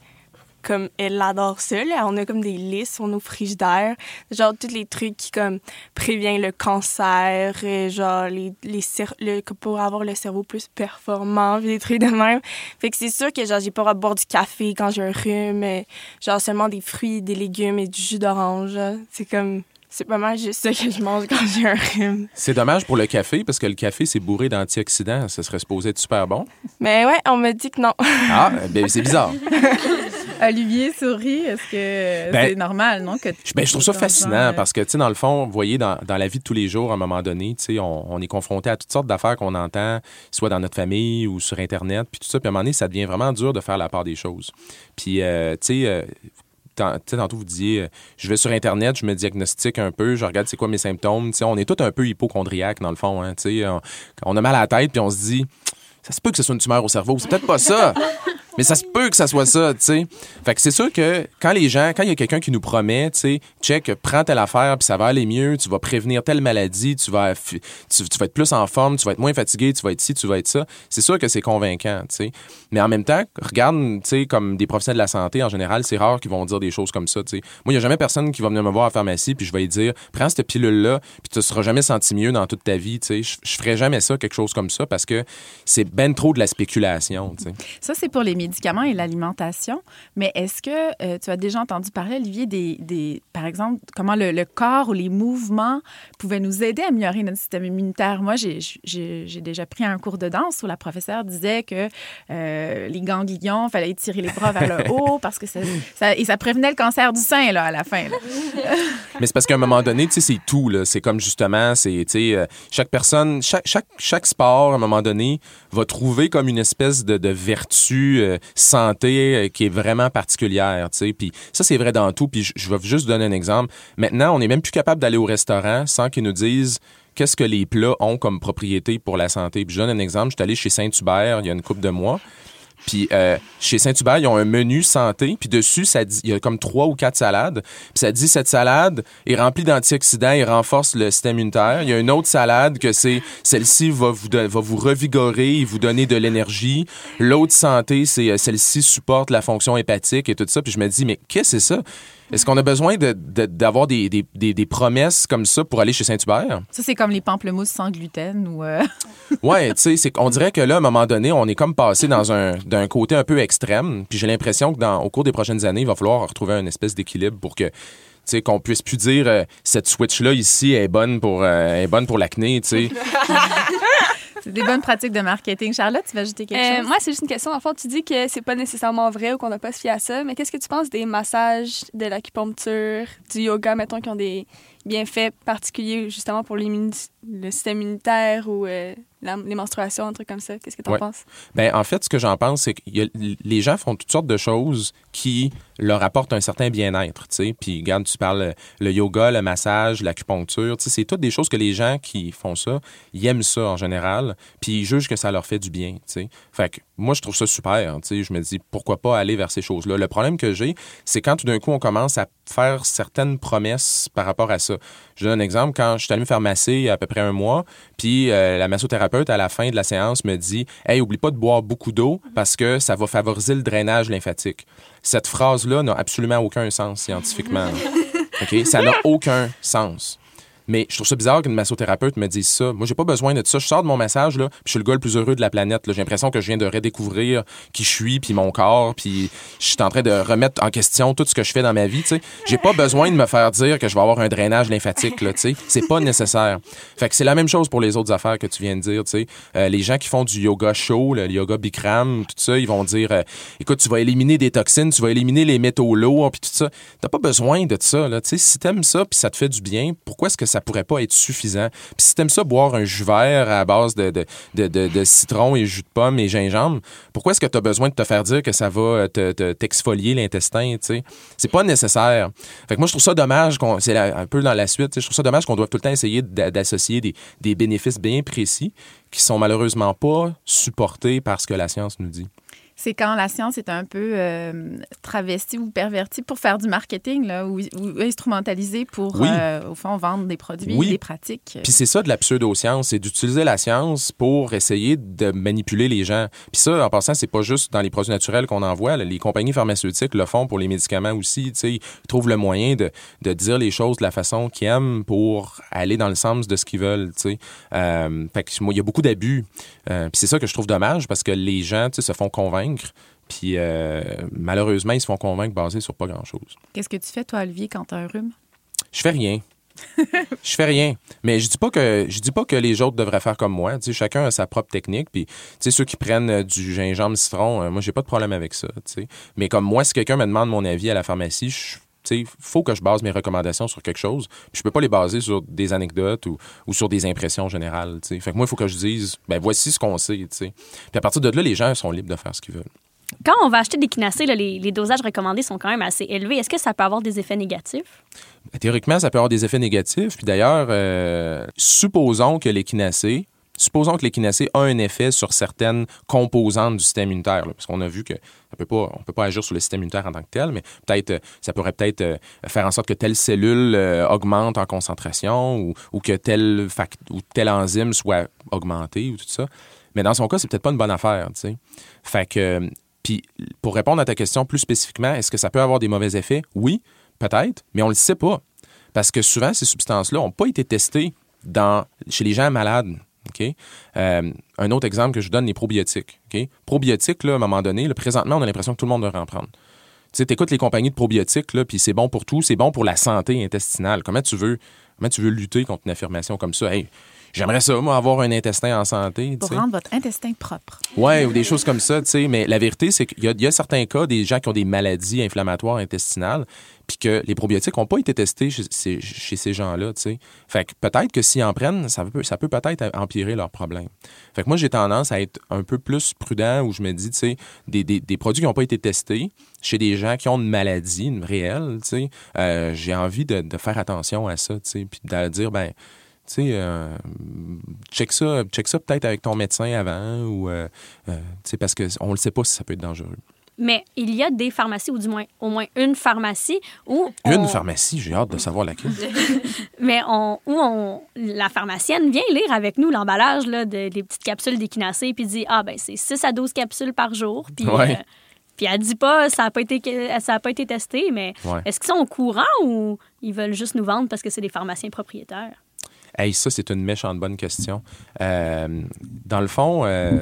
comme elle adore ça là. on a comme des listes sur nos frigidaires genre tous les trucs qui comme préviennent le cancer euh, genre les, les le, pour avoir le cerveau plus performant des trucs de même fait que c'est sûr que genre j'ai pas de boire du café quand j'ai un rhume euh, genre seulement des fruits des légumes et du jus d'orange c'est comme c'est pas mal juste ça que je mange quand j'ai un rhume. C'est dommage pour le café parce que le café, c'est bourré d'antioxydants. Ça serait supposé être super bon. Mais ouais, on me dit que non. Ah, ben c'est bizarre. Olivier sourit. Est-ce que Ben, c'est normal, non? Que Ben, je trouve ça fascinant genre, parce que, tu sais, dans le fond, vous voyez, dans, dans la vie de tous les jours, à un moment donné, tu sais, on, on est confronté à toutes sortes d'affaires qu'on entend, soit dans notre famille ou sur Internet, puis tout ça. Puis à un moment donné, ça devient vraiment dur de faire la part des choses. Puis, euh, tu sais, euh, tant- tu sais, tantôt, vous disiez, euh, je vais sur Internet, je me diagnostique un peu, je regarde c'est quoi mes symptômes. Tu sais, on est tous un peu hypochondriaques, dans le fond. Hein, tu sais, on, on a mal à la tête, puis on se dit, ça se peut que ce soit une tumeur au cerveau. C'est peut-être pas ça. Mais ça se peut que ça soit ça, tu sais. Fait que c'est sûr que quand les gens, quand il y a quelqu'un qui nous promet, tu sais, check, prends telle affaire, puis ça va aller mieux, tu vas prévenir telle maladie, tu vas, tu vas être plus en forme, tu vas être moins fatigué, tu vas être ci, tu vas être ça. C'est sûr que c'est convaincant, tu sais. Mais en même temps, regarde, tu sais, comme des professionnels de la santé, en général, c'est rare qu'ils vont dire des choses comme ça, tu sais. Moi, il n'y a jamais personne qui va venir me voir à la pharmacie, puis je vais lui dire, prends cette pilule-là, puis tu ne seras jamais senti mieux dans toute ta vie, tu sais. Je, je ferai jamais ça, quelque chose comme ça, parce que c'est ben trop de la spéculation, tu sais. Ça, c'est pour les médicaments et l'alimentation. Mais est-ce que euh, tu as déjà entendu parler, Olivier, des, des- par exemple, comment le, le corps ou les mouvements pouvaient nous aider à améliorer notre système immunitaire? Moi, j'ai- j'ai j'ai déjà pris un cours de danse où la professeure disait que euh, les ganglions, fallait étirer les bras vers le haut parce que ça, ça- et ça prévenait le cancer du sein là, à la fin. là. Mais c'est parce qu'à un moment donné, tu sais, c'est tout. là. C'est comme justement, c'est, tu sais, euh, chaque personne, chaque, chaque, chaque sport, à un moment donné, va trouver comme une espèce de, de vertu euh, santé euh, qui est vraiment particulière, tu sais. Puis ça, c'est vrai dans tout. Puis je- vais juste donner un exemple. Maintenant, on n'est même plus capable d'aller au restaurant sans qu'ils nous disent qu'est-ce que les plats ont comme propriété pour la santé. Puis je donne un exemple. Je suis allé chez Saint-Hubert il y a une couple de mois. Puis euh, chez Saint-Hubert, ils ont un menu santé. Puis dessus, ça il y a comme trois ou quatre salades. Puis ça dit cette salade est remplie d'antioxydants et renforce le système immunitaire. Il y a une autre salade que c'est celle-ci va vous va vous revigorer et vous donner de l'énergie. L'autre santé, c'est euh, celle-ci supporte la fonction hépatique et tout ça. Puis je me dis mais qu'est-ce que c'est ça? Est-ce qu'on a besoin de- de- d'avoir des, des, des, des promesses comme ça pour aller chez Saint-Hubert? Ça, c'est comme les pamplemousses sans gluten ou. euh, Ouais, tu sais, c'est qu'on dirait que là, à un moment donné, on est comme passé dans un d'un côté un peu extrême. Puis j'ai l'impression que dans au cours des prochaines années, il va falloir retrouver un espèce d'équilibre pour que qu'on puisse plus dire euh, cette switch là ici est bonne pour euh, est bonne pour l'acné, tu sais. c'est des bonnes pratiques de marketing. Charlotte, tu vas ajouter quelque Euh, chose? moi, c'est juste une question. En fait, tu dis que c'est pas nécessairement vrai ou qu'on n'a pas se fier à ça, mais qu'est-ce que tu penses des massages, de l'acupuncture, du yoga, mettons, qui ont des bienfaits particuliers justement pour l'immunité- le système immunitaire ou euh, la- les menstruations, un truc comme ça? Qu'est-ce que tu en Ouais. penses? Ben, en fait, ce que j'en pense, c'est que y a- les gens font toutes sortes de choses qui leur apportent un certain bien-être. Puis, regarde, tu parles le yoga, le massage, l'acupuncture, c'est toutes des choses que les gens qui font ça, ils aiment ça en général, puis ils jugent que ça leur fait du bien. Fait que moi, je trouve ça super, sais. Je me dis, pourquoi pas aller vers ces choses-là? Le problème que j'ai, c'est quand tout d'un coup, on commence à faire certaines promesses par rapport à ça. Je donne un exemple. Quand je suis allé me faire masser à peu près un mois, puis euh, la massothérapeute, à la fin de la séance, me dit Hey, oublie pas de boire beaucoup d'eau parce que ça va favoriser le drainage lymphatique. Cette phrase-là n'a absolument aucun sens scientifiquement. OK? Ça n'a aucun sens. Mais je trouve ça bizarre qu'une massothérapeute me dise ça. Moi, j'ai pas besoin de ça. Je sors de mon massage, là, puis je suis le gars le plus heureux de la planète. J'ai l'impression que je viens de redécouvrir qui je suis, puis mon corps, puis je suis en train de remettre en question tout ce que je fais dans ma vie. J'ai pas besoin de me faire dire que je vais avoir un drainage lymphatique. C'est pas nécessaire. Fait que c'est la même chose pour les autres affaires que tu viens de dire. Euh, les gens qui font du yoga chaud, le yoga Bikram, tout ça, ils vont dire euh, écoute, tu vas éliminer des toxines, tu vas éliminer les métaux lourds, puis tout ça. T'as pas besoin de ça. Là, si t'aimes ça, puis ça te fait du bien, pourquoi est-ce que ça pourrait pas être suffisant. Puis si t'aimes ça boire un jus vert à base de, de, de, de- citron et jus de pomme et gingembre, pourquoi est-ce que tu as besoin de te faire dire que ça va te, te- t'exfolier l'intestin, tu sais? C'est pas nécessaire. Fait que moi, je trouve ça dommage qu'on, c'est un peu dans la suite, je trouve ça dommage qu'on doive tout le temps essayer d'a- d'associer des, des bénéfices bien précis qui sont malheureusement pas supportés par ce que la science nous dit. C'est quand la science est un peu euh, travestie ou pervertie pour faire du marketing là, ou, ou instrumentalisée pour, Oui. euh, au fond, vendre des produits, Oui. des pratiques. Puis c'est ça de la pseudo-science, c'est d'utiliser la science pour essayer de manipuler les gens. Puis ça, en passant, c'est pas juste dans les produits naturels qu'on en voit. là. Les compagnies pharmaceutiques le font pour les médicaments aussi. Ils trouvent le moyen de, de dire les choses de la façon qu'ils aiment pour aller dans le sens de ce qu'ils veulent. Euh, fait que moi, il y a beaucoup d'abus. Euh, puis c'est ça que je trouve dommage parce que les gens se font convaincre. Puis euh, malheureusement, ils se font convaincre basé sur pas grand-chose. Qu'est-ce que tu fais, toi, Olivier, quand tu as un rhume? Je fais rien. je fais rien. Mais je dis pas que je dis pas que les autres devraient faire comme moi. Chacun a sa propre technique. Puis, ceux qui prennent euh, du gingembre citron, euh, moi, j'ai pas de problème avec ça. Mais comme moi, si quelqu'un me demande mon avis à la pharmacie, je sais, faut que je base mes recommandations sur quelque chose. Puis je peux pas les baser sur des anecdotes ou, ou sur des impressions générales. Fait que moi, il faut que je dise, ben voici ce qu'on sait. Puis à partir de là, les gens sont libres de faire ce qu'ils veulent. Quand on va acheter des quinacées, là, les, les dosages recommandés sont quand même assez élevés. Est-ce que ça peut avoir des effets négatifs? Théoriquement, ça peut avoir des effets négatifs. Puis d'ailleurs, euh, supposons que l'équinacée, supposons que l'équinacée a un effet sur certaines composantes du système immunitaire, là, parce qu'on a vu que ça peut pas, on peut pas agir sur le système immunitaire en tant que tel, mais peut-être, euh, ça pourrait peut-être euh, faire en sorte que telle cellule euh, augmente en concentration ou, que tel, fac- ou tel enzyme soit augmenté ou tout ça. Mais dans son cas, c'est peut-être pas une bonne affaire, tu sais. Fait que, puis pour répondre à ta question plus spécifiquement, est-ce que ça peut avoir des mauvais effets? Oui, peut-être, mais on le sait pas. Parce que souvent, ces substances-là n'ont pas été testées dans, chez les gens malades. Euh, un autre exemple que je donne, les probiotiques. Probiotiques, là, à un moment donné, là, présentement, on a l'impression que tout le monde devrait en prendre. Tu sais, écoutes les compagnies de probiotiques, puis c'est bon pour tout, c'est bon pour la santé intestinale. Comment tu veux, comment tu veux lutter contre une affirmation comme ça? Hey, j'aimerais ça, moi, avoir un intestin en santé. Pour rendre votre intestin propre. Ouais, ou des choses comme ça, tu sais. Mais la vérité, c'est qu'il y a certains cas, des gens qui ont des maladies inflammatoires intestinales, puis que les probiotiques n'ont pas été testés chez, ces- gens-là, tu sais. Fait que peut-être que s'ils en prennent, ça peut, peut-être empirer leurs problèmes. Fait que moi, j'ai tendance à être un peu plus prudent où je me dis, tu sais, des, des- produits qui n'ont pas été testés chez des gens qui ont une maladie réelle, tu sais, euh, j'ai envie de, faire attention à ça, tu sais, puis de dire, ben, tu sais, euh, check ça, check ça peut-être avec ton médecin avant ou, euh, tu sais, parce qu'on ne sait pas si ça peut être dangereux. Mais il y a des pharmacies, ou du moins au moins une pharmacie, où on- Une pharmacie, j'ai hâte de savoir laquelle. mais on, où on, la pharmacienne vient lire avec nous l'emballage de, des petites capsules d'équinacée puis dit Ah, ben c'est 6 à 12 capsules par jour. Puis Ouais. euh, puis elle dit pas ça n'a pas, été, ça a pas été testé, mais Ouais. est-ce qu'ils sont au courant ou ils veulent juste nous vendre parce que c'est des pharmaciens propriétaires? Hey, ça, c'est une méchante bonne question. Euh, dans le fond, euh,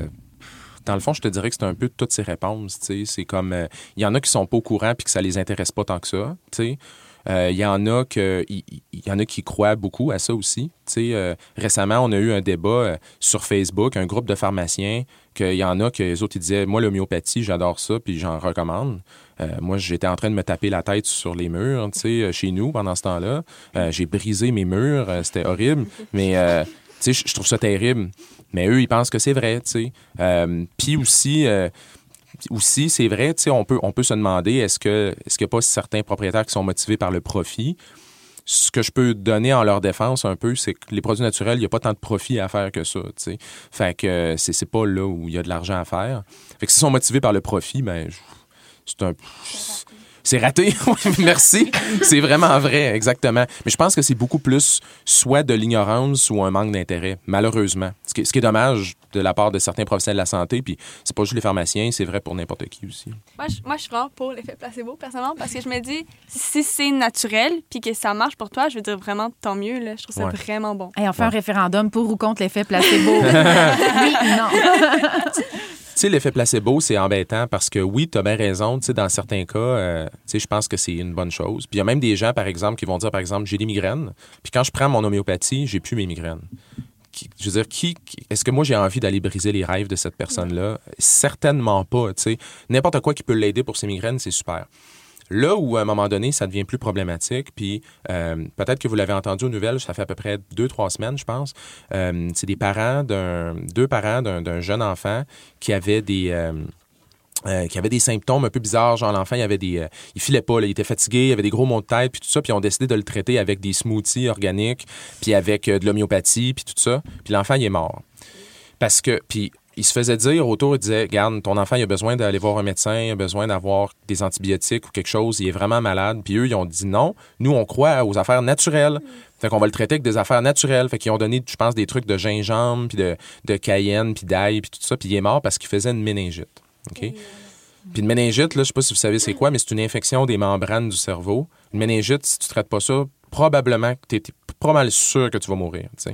dans le fond, je te dirais que c'est un peu toutes ces réponses. C'est comme, euh, il y en a qui sont pas au courant puis que ça les intéresse pas tant que ça. sais. Euh, Il y en a il il y, en a qui croient beaucoup à ça aussi. Euh, récemment, on a eu un débat euh, sur Facebook, un groupe de pharmaciens, qu'il y en a que les autres disaient, moi l'homéopathie, j'adore ça, puis j'en recommande. Euh, moi, j'étais en train de me taper la tête sur les murs, euh, chez nous pendant ce temps-là. Euh, J'ai brisé mes murs, euh, c'était horrible, mais euh, sais, je trouve ça terrible. Mais eux, ils pensent que c'est vrai, tu sais. Euh, Puis aussi. euh, aussi, c'est vrai, tu sais, on peut, on peut se demander est-ce que est-ce n'y a pas certains propriétaires qui sont motivés par le profit? Ce que je peux donner en leur défense un peu, c'est que les produits naturels, il n'y a pas tant de profit à faire que ça, tu sais. Fait que c'est pas là où il y a de l'argent à faire. Fait que s'ils sont motivés par le profit, ben, c'est un... C'est raté, merci. C'est vraiment vrai, exactement. Mais je pense que c'est beaucoup plus soit de l'ignorance ou un manque d'intérêt, malheureusement. Ce qui, ce qui est dommage de la part de certains professionnels de la santé, puis c'est pas juste les pharmaciens, c'est vrai pour n'importe qui aussi. Moi je, moi, je suis vraiment pour l'effet placebo, personnellement, parce que je me dis, si c'est naturel puis que ça marche pour toi, je veux dire vraiment tant mieux. Là. Je trouve ça Ouais. vraiment bon. Hey, on fait un référendum pour ou contre l'effet placebo. oui, non? Sais, l'effet placebo, c'est embêtant parce que oui, tu as bien raison. Tu dans certains cas, euh, je pense que c'est une bonne chose. Puis il y a même des gens, par exemple, qui vont dire, par exemple, j'ai des migraines. Puis quand je prends mon homéopathie, j'ai plus mes migraines. Je veux dire, qui, qui- est-ce que moi j'ai envie d'aller briser les rêves de cette personne-là? Certainement pas. Tu sais, n'importe quoi qui peut l'aider pour ses migraines, c'est super. Là où, à un moment donné, ça devient plus problématique, puis euh, peut-être que vous l'avez entendu aux nouvelles, ça fait à peu près deux, trois semaines, je pense. Euh, c'est des parents deux parents d'un, jeune enfant qui avait des... euh, qui avait des symptômes un peu bizarres, genre l'enfant, il avait des, il filait pas, il était fatigué, il avait des gros maux de tête, puis tout ça, puis ils ont décidé de le traiter avec des smoothies organiques, puis avec de l'homéopathie, puis tout ça, puis l'enfant il est mort. Parce que, puis il se faisait dire autour, il disait, regarde, ton enfant, il a besoin d'aller voir un médecin, il a besoin d'avoir des antibiotiques ou quelque chose, il est vraiment malade. Puis eux, ils ont dit non, nous, on croit aux affaires naturelles. Fait qu'on va le traiter avec des affaires naturelles. Fait qu'ils ont donné, je pense, des trucs de gingembre, puis de, de cayenne, puis d'ail, puis tout ça. Puis il est mort parce qu'il faisait une méningite. OK? Puis une méningite, là, je sais pas si vous savez c'est quoi, mais c'est une infection des membranes du cerveau. Une méningite, si tu traites pas ça, probablement que tu es, pas mal sûr que tu vas mourir. tu sais.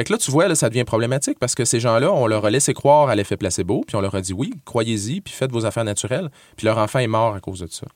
Fait que là, tu vois, là, ça devient problématique parce que ces gens-là, on leur a laissé croire à l'effet placebo, puis on leur a dit oui, croyez-y, puis faites vos affaires naturelles. Puis leur enfant est mort à cause de ça.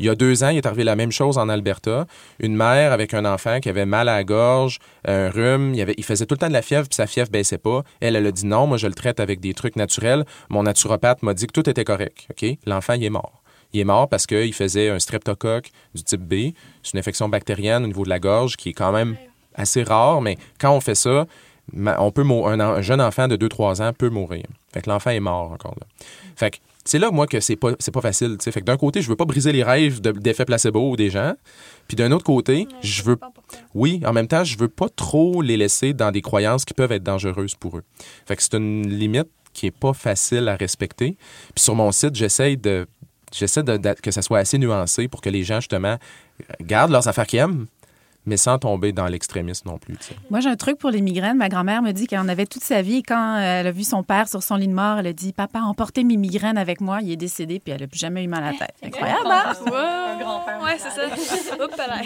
Il y a deux ans, il est arrivé la même chose en Alberta. Une mère avec un enfant qui avait mal à la gorge, un rhume, il, avait, il faisait tout le temps de la fièvre, puis sa fièvre baissait pas. Elle, elle a dit non, moi, je le traite avec des trucs naturels. Mon naturopathe m'a dit que tout était correct. OK? L'enfant, il est mort. Il est mort parce qu'il faisait un streptocoque du type B. C'est une infection bactérienne au niveau de la gorge qui est quand même assez rare, mais quand on fait ça, on peut un, un jeune enfant de 2-3 ans peut mourir. Fait que l'enfant est mort encore là. Fait que c'est là, moi, que c'est pas, c'est pas facile. Fait que d'un côté, je veux pas briser les rêves de- d'effets placebo des gens. Puis d'un autre côté, je veux. Oui, en même temps, je veux pas trop les laisser dans des croyances qui peuvent être dangereuses pour eux. Fait que c'est une limite qui est pas facile à respecter. Puis sur mon site, j'essaie de. J'essaie de, de- que ça soit assez nuancé pour que les gens, justement, gardent leurs affaires qu'ils aiment, mais sans tomber dans l'extrémisme non plus. Moi, j'ai un truc pour les migraines. Ma grand-mère me dit qu'elle en avait toute sa vie. Et Quand euh, elle a vu son père sur son lit de mort, elle a dit Papa, emportez mes migraines avec moi. Il est décédé, puis elle n'a plus jamais eu mal à la tête. Incroyable, hein? Un grand-père. Ouais, c'est ça. Oups, là.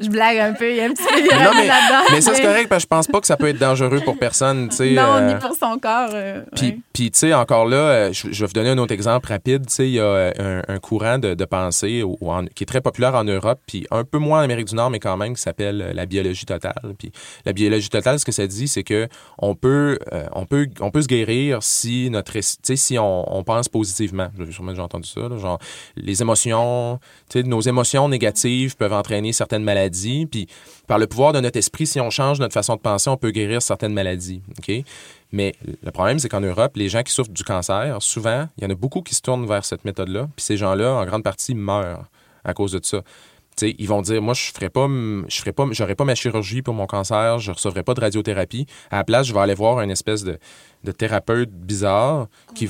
Je blague un peu. Il y a un petit Non, mais, là-dedans. mais ça, c'est correct parce que je pense pas que ça peut être dangereux pour personne. Non, euh, ni pour son corps. euh, Puis, ouais. puis, tu sais, encore là, je, je vais vous donner un autre exemple rapide. Tu sais, il y a un, un courant de, de pensée au- au- en- qui est très populaire en Europe, puis un peu moins en Amérique du Nord, mais quand même, qui s'appelle euh, la biologie totale. Puis la biologie totale, ce que ça dit, c'est que on peut, euh, on peut, on peut se guérir si notre, si on, on pense positivement. Déjà entendu ça, genre les émotions, nos émotions négatives peuvent entraîner certaines maladies, puis par le pouvoir de notre esprit, si on change notre façon de penser, on peut guérir certaines maladies. OK? Mais le problème, c'est qu'en Europe, les gens qui souffrent du cancer, souvent, il y en a beaucoup qui se tournent vers cette méthode-là. Puis ces gens-là, en grande partie, meurent à cause de ça. Tu sais, ils vont dire, moi, je ferai pas, je ferai pas, j'aurai pas ma chirurgie pour mon cancer, je recevrai pas de radiothérapie. À la place, je vais aller voir une espèce de, de thérapeute bizarre qui,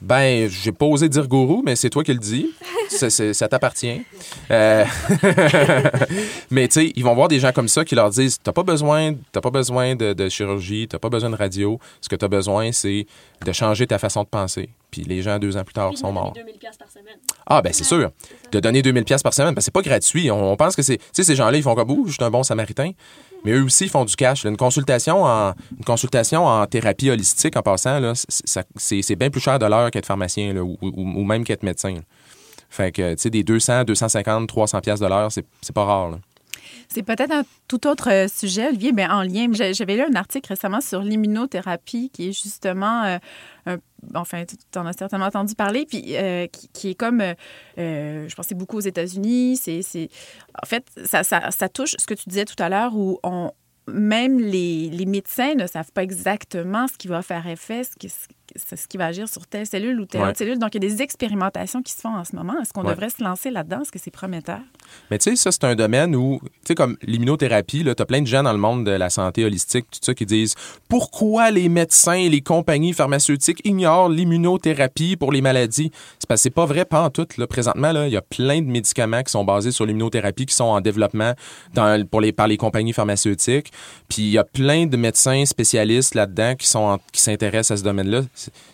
ben, j'ai pas osé dire gourou, mais c'est toi qui le dis. C'est- c'est- ça t'appartient. Euh, mais tu sais, ils vont voir des gens comme ça qui leur disent T'as pas besoin, t'as pas besoin de, de chirurgie, t'as pas besoin de radio. Ce que t'as besoin, c'est de changer ta façon de penser. Puis les gens, deux ans plus tard, sont morts. par semaine. Ah, ben c'est sûr. De donner 2000 pièces par semaine, ben, c'est pas gratuit. On, on pense que c'est. Tu sais, ces gens-là, ils font comme vous, je suis un bon samaritain. Mais eux aussi, font du cash. Une consultation en, une consultation en thérapie holistique, en passant, c'est- bien plus cher de l'heure qu'être pharmacien ou, même qu'être médecin. Fait que, tu sais, des 200, 250, 300 pièces de l'heure, c'est c'est pas rare. C'est peut-être un tout autre euh, sujet, Olivier, mais en lien. J'avais lu un article récemment sur l'immunothérapie qui est justement, euh, enfin, tu en as certainement entendu parler, puis euh, qui, est comme, je pensais beaucoup aux États-Unis. C'est, en fait, ça, ça, touche ce que tu disais tout à l'heure où on, même les, médecins ne savent pas exactement ce qui va faire effet, ce, ce qui va agir sur telle cellule ou telle Ouais. autre cellule. Donc, il y a des expérimentations qui se font en ce moment. Est-ce qu'on Ouais. devrait se lancer là-dedans? Est-ce que c'est prometteur? Mais tu sais, ça, c'est un domaine où, tu sais, comme l'immunothérapie, tu as plein de gens dans le monde de la santé holistique, tout ça, qui disent pourquoi les médecins et les compagnies pharmaceutiques ignorent l'immunothérapie pour les maladies. C'est parce que c'est pas vrai, pas en tout. Là. Présentement, là, il y a plein de médicaments qui sont basés sur l'immunothérapie qui sont en développement dans, pour les, par les compagnies pharmaceutiques. Puis il y a plein de médecins spécialistes là-dedans qui, sont en- qui s'intéressent à ce domaine-là.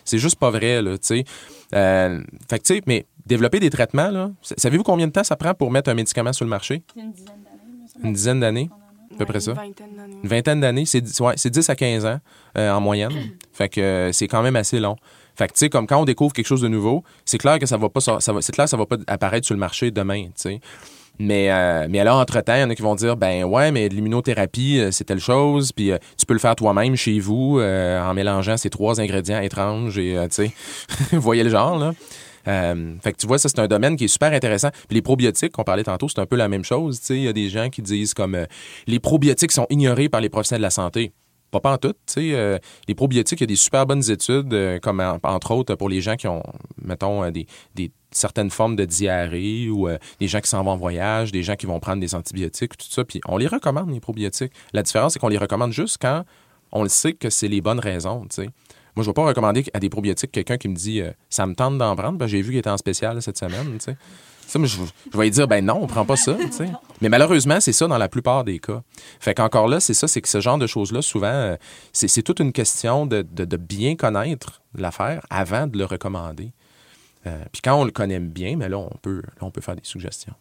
C'est- juste pas vrai, là, tu sais. Euh, fait que, tu sais, mais développer des traitements, là, sa- savez-vous combien de temps ça prend pour mettre un médicament sur le marché? Une dizaine d'années, à peu près ça. Une vingtaine d'années. Une vingtaine d'années, c'est dix- ouais, c'est 10 à 15 ans euh, en moyenne. fait que euh, c'est quand même assez long. Fait que, tu sais, comme quand on découvre quelque chose de nouveau, c'est clair que ça va pas, ça va, c'est clair que ça va pas apparaître sur le marché demain, tu sais. Mais, euh, mais alors, entre-temps, il y en a qui vont dire, ben ouais, mais l'immunothérapie, euh, c'est telle chose, puis euh, tu peux le faire toi-même chez vous en mélangeant ces trois ingrédients étranges et, tu sais, voyez le genre, là? Fait que tu vois, ça, c'est un domaine qui est super intéressant. Puis les probiotiques, qu'on parlait tantôt, c'est un peu la même chose. Tu sais, il y a des gens qui disent comme les probiotiques sont ignorés par les professionnels de la santé. Pas, pas en tout. Euh, les probiotiques, il y a des super bonnes études, euh, comme en- entre autres pour les gens qui ont, mettons, euh, des, certaines formes de diarrhée ou euh, des gens qui s'en vont en voyage, des gens qui vont prendre des antibiotiques, tout ça. Puis on les recommande, les probiotiques. La différence, c'est qu'on les recommande juste quand on le sait que c'est les bonnes raisons. tu sais. Moi, je ne vais pas recommander à des probiotiques quelqu'un qui me dit ça me tente d'en prendre, ben, j'ai vu qu'il était en spécial cette semaine. tu sais. Ça, je, je vais lui dire, ben non, on prend pas ça. Mais malheureusement, c'est ça dans la plupart des cas. Fait qu'encore là, c'est ça, c'est que ce genre de choses-là, souvent, euh, c'est toute une question de, de- de bien connaître l'affaire avant de le recommander. Euh, Puis quand on le connaît bien, mais là, on peut, là, on peut faire des suggestions.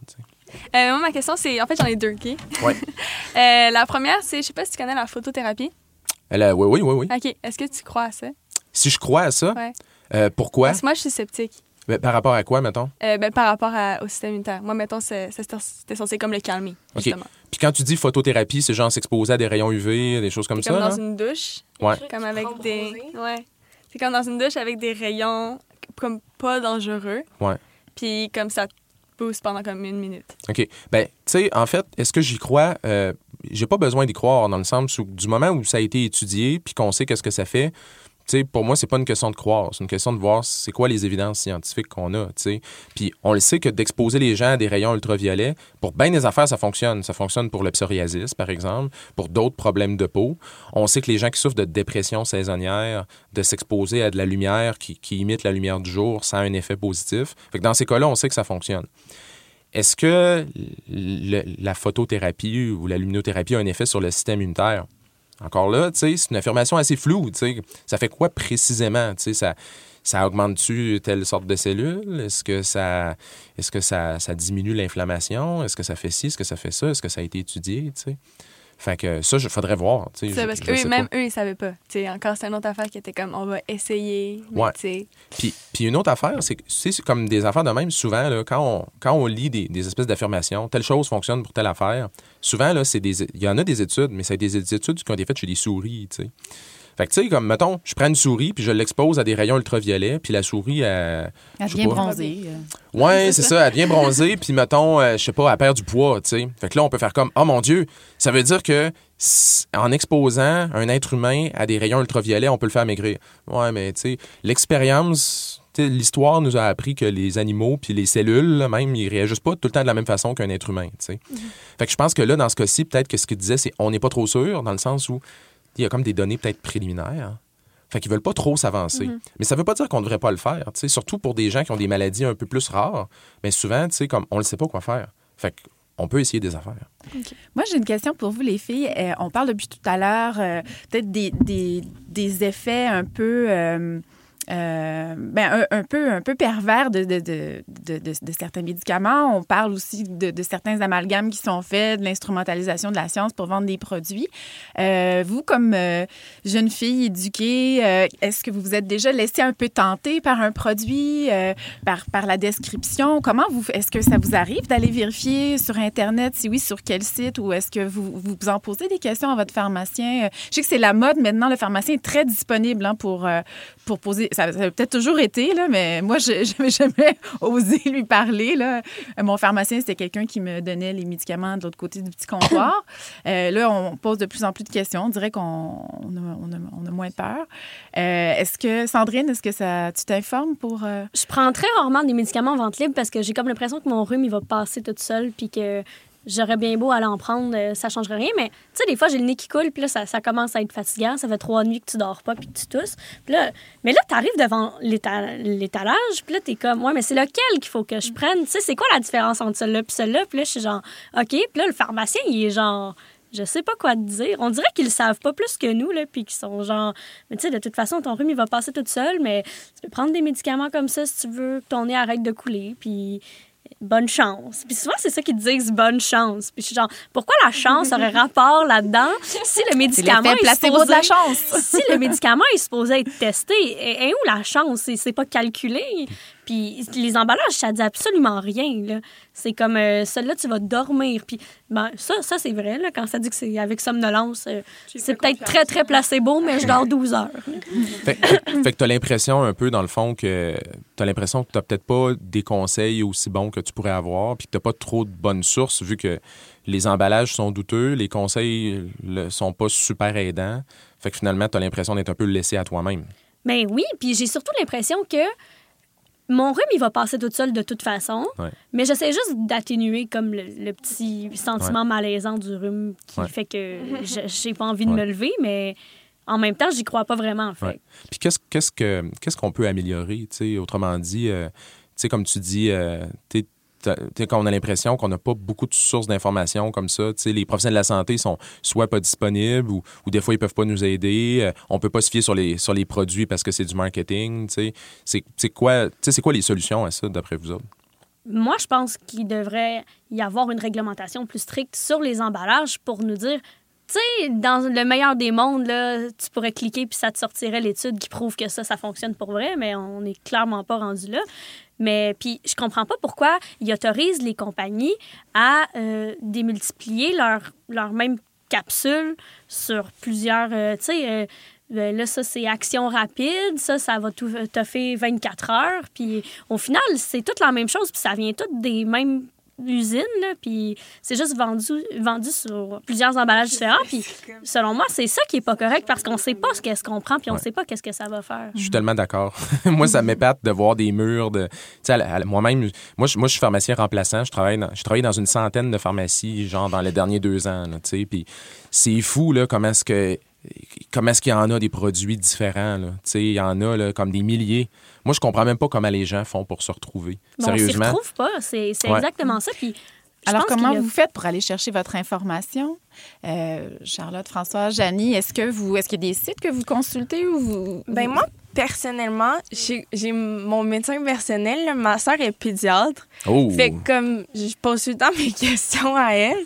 Euh, moi, ma question, c'est. En fait, j'en ai deux, OK? Ouais. Euh, la première, c'est je sais pas si tu connais la photothérapie. Oui, oui, oui, oui. OK. Est-ce que tu crois à ça? Si je crois à ça, Ouais. pourquoi? Parce que moi, je suis sceptique. Ben, par rapport à quoi, mettons? Euh, ben, par rapport à- au système immunitaire. Moi, mettons, c'était censé comme le calmer, OK. justement. Puis quand tu dis photothérapie, c'est genre s'exposer à des rayons UV, des choses comme C'est ça? comme dans là? une douche. Ouais. Comme avec des. Ouais. C'est comme dans une douche avec des rayons comme pas dangereux. Ouais. Puis comme ça te booste pendant comme une minute. OK. Ben, tu sais, en fait, est-ce que j'y crois? Euh, j'ai pas besoin d'y croire dans le sens où, du moment où ça a été étudié puis qu'on sait qu'est-ce que ça fait, pour moi, c'est pas une question de croire. C'est une question de voir c'est quoi les évidences scientifiques qu'on a. Puis on le sait que d'exposer les gens à des rayons ultraviolets, pour bien des affaires, ça fonctionne. Ça fonctionne pour le psoriasis, par exemple, pour d'autres problèmes de peau. On sait que les gens qui souffrent de dépression saisonnière, de s'exposer à de la lumière qui, imite la lumière du jour, ça a un effet positif. Dans ces cas-là, on sait que ça fonctionne. Est-ce que la photothérapie ou la luminothérapie a un effet sur le système immunitaire? Encore là, c'est une affirmation assez floue. Ça fait quoi précisément? Ça, ça augmente-tu telle sorte de cellules? Est-ce que ça, est-ce que ça, diminue l'inflammation? Est-ce que ça fait ci? Est-ce que ça fait ça? Est-ce que ça a été étudié? Fait que ça, il faudrait voir. C'est parce je que sais eux, pas. même eux, ils savaient pas. Tu sais, encore, c'est une autre affaire qui était comme on va essayer. mais Ouais. Puis, puis une autre affaire, c'est que c'est comme des affaires de même, souvent, là, quand, on, quand on lit des, des espèces d'affirmations, telle chose fonctionne pour telle affaire, souvent, là, c'est des, il y en a des études, mais c'est des études qui ont été faites chez des souris, tu sais. Fait que, tu sais, comme, mettons, je prends une souris, puis je l'expose à des rayons ultraviolets, puis la souris, elle... Elle pas. bronzée. euh. Ouais, c'est ça, elle devient bronzée, puis mettons, euh, je sais pas, elle perd du poids, tu sais. Fait que là, on peut faire comme, oh mon Dieu, ça veut dire que en exposant un être humain à des rayons ultraviolets, on peut le faire maigrir. Ouais, mais tu sais, l'expérience, tu sais, l'histoire nous a appris que les animaux puis les cellules, là, même, ils réagissent pas tout le temps de la même façon qu'un être humain, tu sais. Fait que je pense que là, dans ce cas-ci, peut-être que ce qu'il disait, c'est on n'est pas trop sûr, dans le sens où il y a comme des données peut-être préliminaires. Fait qu'ils veulent pas trop s'avancer. Mhm. Mais ça veut pas dire qu'on devrait pas le faire, tu sais, surtout pour des gens qui ont des maladies un peu plus rares. Mais souvent, tu sais, comme on ne sait pas quoi faire. Fait qu'on peut essayer des affaires. Moi, j'ai une question pour vous, les filles. Euh, on parle depuis tout à l'heure euh, peut-être des, des, des effets un peu. euh, euh, ben, un, peu, un peu pervers de, de, de, de, certains médicaments. On parle aussi de, certains amalgames qui sont faits, de l'instrumentalisation de la science pour vendre des produits. Euh, vous, comme euh, jeune fille éduquée, est-ce que vous vous êtes déjà laissé un peu tenter par un produit, par, par la description? Comment vous, est-ce que ça vous arrive d'aller vérifier sur Internet? Si oui, sur quel site? Ou est-ce que vous vous en posez des questions à votre pharmacien? Je sais que c'est la mode maintenant. Le pharmacien est très disponible hein, pour, pour poser. Ça, ça a peut-être toujours été, là, mais moi, je n'avais jamais osé lui parler. Là. Euh, Mon pharmacien, c'était quelqu'un qui me donnait les médicaments de l'autre côté du petit comptoir. Euh, là, on pose de plus en plus de questions. On dirait qu'on on a, on a- on a moins peur. Euh, est-ce que, Sandrine, est-ce que ça, tu t'informes pour. euh, Je prends très rarement des médicaments en vente libre parce que j'ai comme l'impression que mon rhume, il va passer tout seul, puis que j'aurais bien beau aller en prendre, euh, ça changerait rien. Mais tu sais, des fois, j'ai le nez qui coule, puis là, ça, commence à être fatigant. Ça fait trois nuits que tu dors pas, puis tu tousses. Puis là, mais là, tu arrives devant l'éta- l'étalage, puis là, tu es comme, ouais, mais c'est lequel qu'il faut que je prenne? Tu sais, c'est quoi la différence entre celui-là puis celui-là? Puis là, je suis genre, OK. Puis là, le pharmacien, il est genre. Je sais pas quoi te dire. On dirait qu'ils savent pas plus que nous, là, puis qu'ils sont genre. Mais tu sais, de toute façon, ton rhume, il va passer tout seul, mais tu peux prendre des médicaments comme ça si tu veux que ton nez arrête de couler, puis bonne chance. Puis souvent, c'est ça qu'ils disent, bonne chance. Puis je suis genre, pourquoi la chance aurait rapport là-dedans? Si le médicament est supposé... de la chance. si le médicament est supposé être testé, et, et où la chance? C'est pas calculé. Puis les emballages, ça dit absolument rien. Là. C'est comme, euh, celle-là, tu vas dormir. Puis ben, ça, ça c'est vrai, là, quand ça dit que c'est avec somnolence, euh, c'est peut-être très, très placebo, mais je dors 12 heures. Fait, fait- fait que tu as l'impression un peu, dans le fond, que tu as l'impression que tu peut-être pas des conseils aussi bons que tu pourrais avoir, puis que tu pas trop de bonnes sources, vu que les emballages sont douteux, les conseils ne sont pas super aidants. Fait que finalement, tu as l'impression d'être un peu laissé à toi-même. Ben oui, puis j'ai surtout l'impression que mon rhume, il va passer tout seul de toute façon. Ouais. Mais j'essaie juste d'atténuer comme le, le petit sentiment Ouais. malaisant du rhume qui Ouais. fait que je- j'ai pas envie de Ouais. me lever, mais en même temps, j'y crois pas vraiment, en fait. Ouais. Puis qu'est-ce qu'est-ce que qu'est-ce qu'on peut améliorer, tu sais, autrement dit, euh, tu sais comme tu dis, euh, quand on a l'impression qu'on n'a pas beaucoup de sources d'informations comme ça, les professionnels de la santé sont soit pas disponibles ou, des fois ils peuvent pas nous aider. euh, on peut pas se fier sur les produits parce que c'est du marketing. C'est quoi, les solutions à ça d'après vous autres? Moi, je pense qu'il devrait y avoir une réglementation plus stricte sur les emballages pour nous dire, dans le meilleur des mondes, tu pourrais cliquer puis ça te sortirait l'étude qui prouve que ça, ça fonctionne pour vrai, mais on n'est clairement pas rendu là. Mais puis, je comprends pas pourquoi ils autorisent les compagnies à euh, démultiplier leur, leur même capsule sur plusieurs, euh, tu sais, euh, ben là, ça, c'est action rapide. Ça, ça va tout fait 24 heures. Puis au final, c'est toute la même chose. Puis ça vient toutes des mêmes usines. Là, puis c'est juste vendu, vendu sur plusieurs emballages différents. Puis selon moi, c'est ça qui est pas correct parce qu'on sait pas ce qu'est-ce qu'on prend. Puis on Ouais. sait pas qu'est-ce que ça va faire. Je suis tellement d'accord. moi, ça m'épate de voir des murs de. Moi-même, moi, je, moi, je suis pharmacien remplaçant. Je travaille, dans, je travaille dans une centaine de pharmacies, genre dans les derniers deux ans. Tu sais, puis c'est fou là, comment est-ce que comment est-ce qu'il y en a des produits différents là? Il y en a là, comme des milliers. Moi, je comprends même pas comment les gens font pour se retrouver. On s'y Sérieusement. retrouve pas. C'est Ouais. exactement ça. Puis Alors, comment a- vous faites pour aller chercher votre information? Euh, Charlotte, François, Janie, est-ce que vous est-ce qu'il y a des sites que vous consultez ou vous. Ben moi, personnellement, j'ai mon médecin personnel, là, ma soeur est pédiatre. Oh. Fait que comme je pose tout le temps mes questions à elle,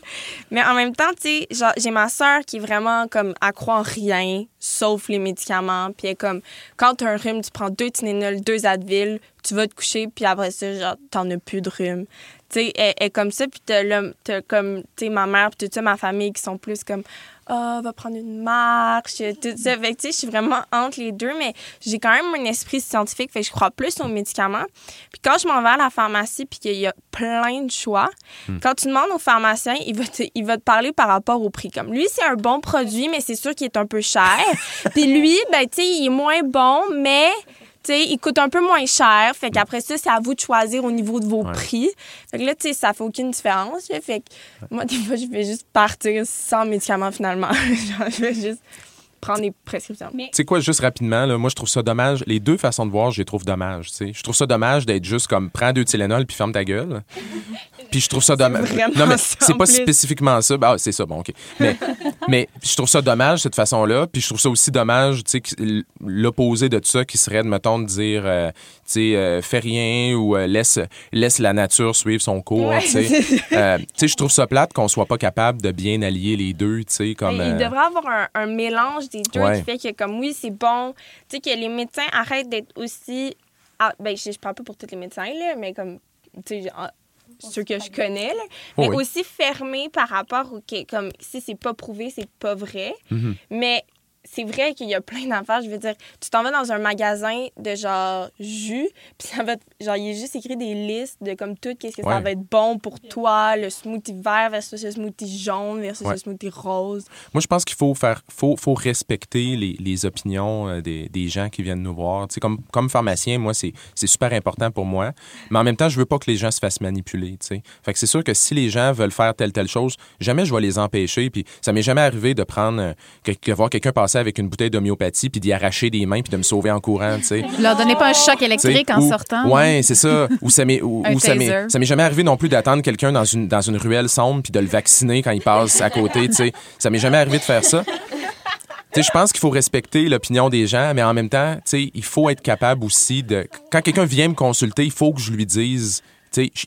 mais en même temps, tu sais, j'ai ma soeur qui est vraiment comme à croire en rien sauf les médicaments, puis elle est comme quand t'as un rhume, tu prends deux Tylenol, deux Advil, tu vas te coucher, puis après ça, genre t'en as plus de rhume. Tu sais, elle, elle est comme ça, puis t'as comme, tu sais, ma mère, puis tout ça, ma famille qui sont plus comme, ah, va prendre une marche, tout ça. Fait que, tu sais, je suis vraiment entre les deux, mais j'ai quand même un esprit scientifique, fait que je crois plus aux médicaments. Puis quand je m'en vais à la pharmacie, puis qu'il y a plein de choix, quand tu demandes au pharmacien, il va, te, il va te parler par rapport au prix. Comme lui, c'est un bon produit, mais c'est sûr qu'il est un peu cher. puis lui, ben, tu sais, il est moins bon, mais sais, il coûte un peu moins cher. Fait qu'après ça, c'est à vous de choisir au niveau de vos Ouais. prix. Fait que là, tu sais, ça fait aucune différence. Fait que moi, des fois, je vais juste partir sans médicaments finalement. Je vais juste prendre des prescriptions. Tu sais quoi, juste rapidement, là, moi, je trouve ça dommage. Les deux façons de voir, je les trouve dommages. tu sais. Je trouve ça dommage d'être juste comme prends deux Tylenol puis ferme ta gueule. Puis je trouve ça dommage. Non, mais c'est pas plus. spécifiquement ça. Ben, ah, c'est ça, bon, OK. Mais, mais je trouve ça dommage, cette façon-là. Puis je trouve ça aussi dommage, tu sais, l'opposé de tout ça qui serait, de, mettons, de dire, euh, tu sais, euh, fais rien ou euh, laisse, laisse la nature suivre son cours, Ouais, tu sais. c'est Euh, tu sais, je trouve ça plate qu'on soit pas capable de bien allier les deux, tu sais, comme... Mais il euh, devrait avoir un, un mélange des deux Ouais. qui fait que, comme oui, c'est bon. Tu sais, que les médecins arrêtent d'être aussi. Ah, ben, je, je parle pas pour tous les médecins, là, mais comme. Tu sais, ah, ceux que je connais, là, mais oui. aussi fermés par rapport au. que, Comme si c'est pas prouvé, c'est pas vrai. Mhm. Mais c'est vrai qu'il y a plein d'affaires. Je veux dire, tu t'en vas dans un magasin de genre jus, puis ça va être- genre, il est juste écrit des listes de comme tout, qu'est-ce que ça va être bon pour toi, le smoothie vert versus le smoothie jaune versus Ouais. le smoothie rose. Moi, je pense qu'il faut faire, faut, faut respecter les, les opinions euh, des, des gens qui viennent nous voir. Tu sais, comme, comme pharmacien, moi, c'est super important pour moi. Mais en même temps, je veux pas que les gens se fassent manipuler. Tu sais. Fait que c'est sûr que si les gens veulent faire telle, telle chose, jamais je vais les empêcher. Puis ça m'est jamais arrivé de prendre, euh, que- de voir quelqu'un passer avec une bouteille d'homéopathie puis d'y arracher des mains puis de me sauver en courant. Tu sais. Leur donnez pas un choc électrique en ou- sortant? Ouais, c'est ça. Ou ça m'est, ou, ou ça m'est, taser. ça m'est jamais arrivé non plus d'attendre quelqu'un dans une, dans une ruelle sombre puis de le vacciner quand il passe à côté, tu sais. Ça m'est jamais arrivé de faire ça. Je pense qu'il faut respecter l'opinion des gens, mais en même temps, il faut être capable aussi de. Quand quelqu'un vient me consulter, il faut que je lui dise.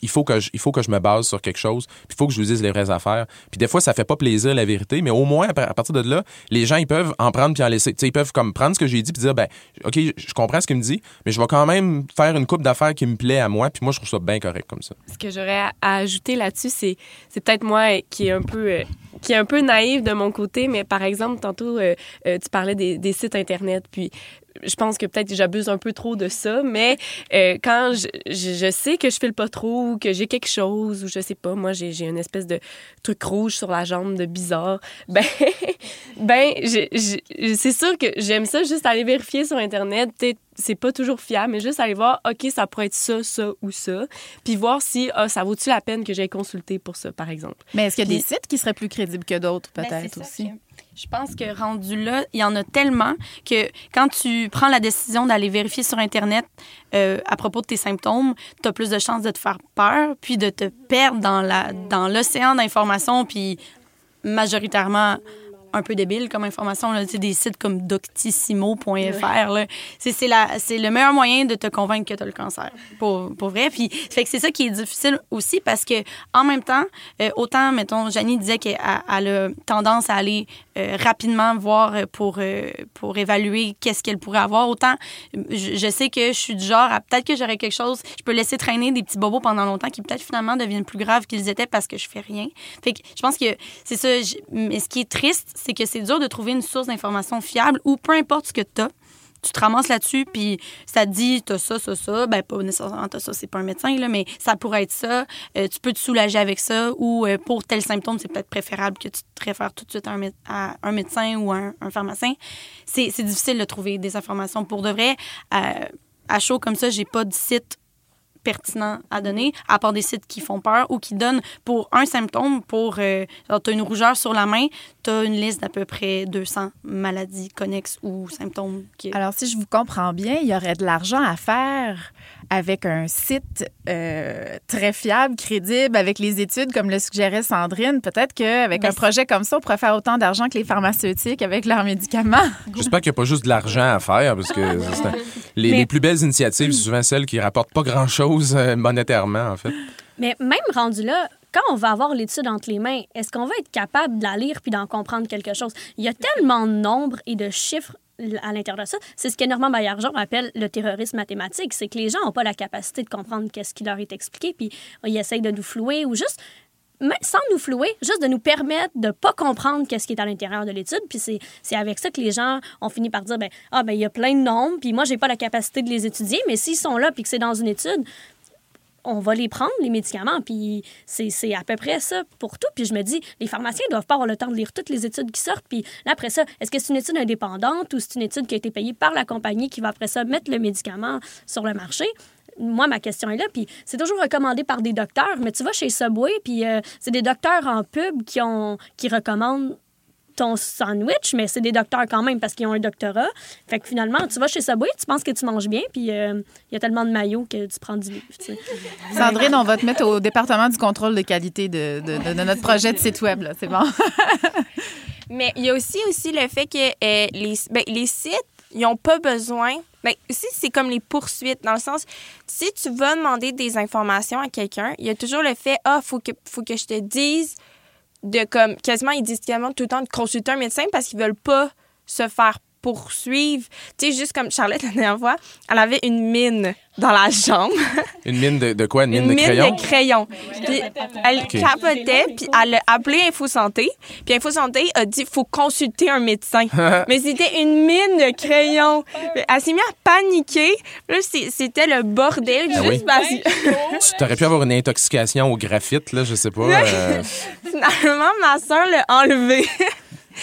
Il faut que je, il faut que je me base sur quelque chose, puis il faut que je vous dise les vraies affaires. Puis des fois, ça fait pas plaisir la vérité, mais au moins à par- à partir de là, les gens ils peuvent en prendre puis en laisser. Ils peuvent comme prendre ce que j'ai dit puis dire ben, ok, je comprends ce qu'il me dit, mais je vais quand même faire une coupe d'affaires qui me plaît à moi, puis moi je trouve ça bien correct comme ça. Ce que j'aurais à, ajouter là-dessus, c'est, c'est peut-être moi qui est un peu euh, qui est un peu naïve de mon côté, mais par exemple, tantôt, euh, euh, tu parlais des, sites Internet, puis je pense que peut-être j'abuse un peu trop de ça, mais euh, quand je, je, sais que je file pas trop, que j'ai quelque chose, ou je sais pas, moi, j'ai, une espèce de truc rouge sur la jambe de bizarre, ben, ben c'est sûr que j'aime ça juste aller vérifier sur Internet. C'est pas toujours fiable, mais juste aller voir, OK, ça pourrait être ça, ça ou ça, puis voir si ah, ça vaut-tu la peine que j'aille consulter pour ça, par exemple. Mais est-ce qu'il y a des Puis- sites qui seraient plus crédibles que d'autres, Ben, peut-être aussi? Je pense que rendu là, il y en a tellement que quand tu prends la décision d'aller vérifier sur Internet euh, à propos de tes symptômes, tu as plus de chances de te faire peur, puis de te perdre dans la dans l'océan d'informations, puis majoritairement un peu débile comme information. Là, des sites comme doctissimo.fr. C'est, le meilleur moyen de te convaincre que tu as le cancer, pour, pour vrai. Puis, fait que c'est ça qui est difficile aussi parce que en même temps, euh, autant, mettons, Janie disait qu'elle elle a tendance à aller euh, rapidement voir euh, pour, euh, pour évaluer qu'est-ce qu'elle pourrait avoir, autant je, je sais que je suis du genre à peut-être que j'aurais quelque chose, je peux laisser traîner des petits bobos pendant longtemps qui peut-être finalement deviennent plus graves qu'ils étaient parce que je fais rien. Fait que je pense que c'est ça. Mais ce qui est triste, c'est que c'est dur de trouver une source d'information fiable ou peu importe ce que tu as. Tu te ramasses là-dessus, puis ça te dit, t'as ça, ça, ça. Ben, pas nécessairement t'as ça, c'est pas un médecin, là, mais ça pourrait être ça. Euh, tu peux te soulager avec ça, ou euh, pour tel symptôme, c'est peut-être préférable que tu te réfères tout de suite à un, à un médecin ou à un, pharmacien. C'est c'est difficile de trouver des informations pour de vrai. Euh, à chaud comme ça, j'ai pas de site pertinent à donner, à part des sites qui font peur ou qui donnent pour un symptôme, pour, euh, genre, t'as une rougeur sur la main, t'as une liste d'à peu près 200 maladies connexes ou symptômes. Alors, si je vous comprends bien, il y aurait de l'argent à faire avec un site euh, très fiable, crédible, avec les études, comme le suggérait Sandrine. Peut-être qu'avec un projet comme ça, on pourrait faire autant d'argent que les pharmaceutiques avec leurs médicaments. J'espère qu'il n'y a pas juste de l'argent à faire, parce que un- les, Mais- les plus belles initiatives, c'est souvent celles qui rapportent pas grand-chose euh, monétairement, en fait. Mais même rendu là, quand on va avoir l'étude entre les mains, est-ce qu'on va être capable de la lire puis d'en comprendre quelque chose? Il y a tellement de nombres et de chiffres à l'intérieur de ça. C'est ce que Normand Baillargeon appelle le terrorisme mathématique. C'est que les gens n'ont pas la capacité de comprendre qu'est-ce qui leur est expliqué, puis ils essayent de nous flouer ou juste mais sans nous flouer, juste de nous permettre de pas comprendre qu'est-ce qui est à l'intérieur de l'étude. Puis c'est, avec ça que les gens ont fini par dire, ben ah ben il y a plein de nombres, puis moi j'ai pas la capacité de les étudier, mais s'ils sont là puis que c'est dans une étude, on va les prendre, les médicaments, puis c'est, à peu près ça pour tout. Puis je me dis, les pharmaciens doivent pas avoir le temps de lire toutes les études qui sortent. Puis là, après ça, est-ce que c'est une étude indépendante ou c'est une étude qui a été payée par la compagnie qui va après ça mettre le médicament sur le marché? Moi, ma question est là, puis c'est toujours recommandé par des docteurs, mais tu vas chez Subway, puis euh, c'est des docteurs en pub qui, ont, qui recommandent ton sandwich, mais c'est des docteurs quand même parce qu'ils ont un doctorat. Fait que finalement, tu vas chez Subway, tu penses que tu manges bien, puis euh, il y a tellement de maillots que tu prends du livre. tu sais. Sandrine, on va te mettre au département du contrôle de qualité de, de- de- de notre projet de site web. là. C'est bon. Mais il y a aussi, aussi le fait que euh, les, ben, les sites, ils n'ont pas besoin. Ben, aussi, c'est comme les poursuites, dans le sens, si tu vas demander des informations à quelqu'un, il y a toujours le fait, ah, faut que, faut que je te dise de comme, quasiment, ils disent tout le temps de consulter un médecin parce qu'ils veulent pas se faire poursuivre. Tu sais, juste comme Charlotte la dernière fois, elle avait une mine dans la jambe. Une mine de, de quoi? Une mine Une de mine crayon? de crayon. Elle Ok. capotait, puis elle a appelé Info Santé. Puis Info Santé a dit faut consulter un médecin. Mais c'était une mine de crayon. Elle s'est mise à paniquer. Là, c'était le bordel. Ah juste oui? parce Tu t'aurais pu avoir une intoxication au graphite, là, je sais pas. euh, finalement, ma soeur l'a enlevé.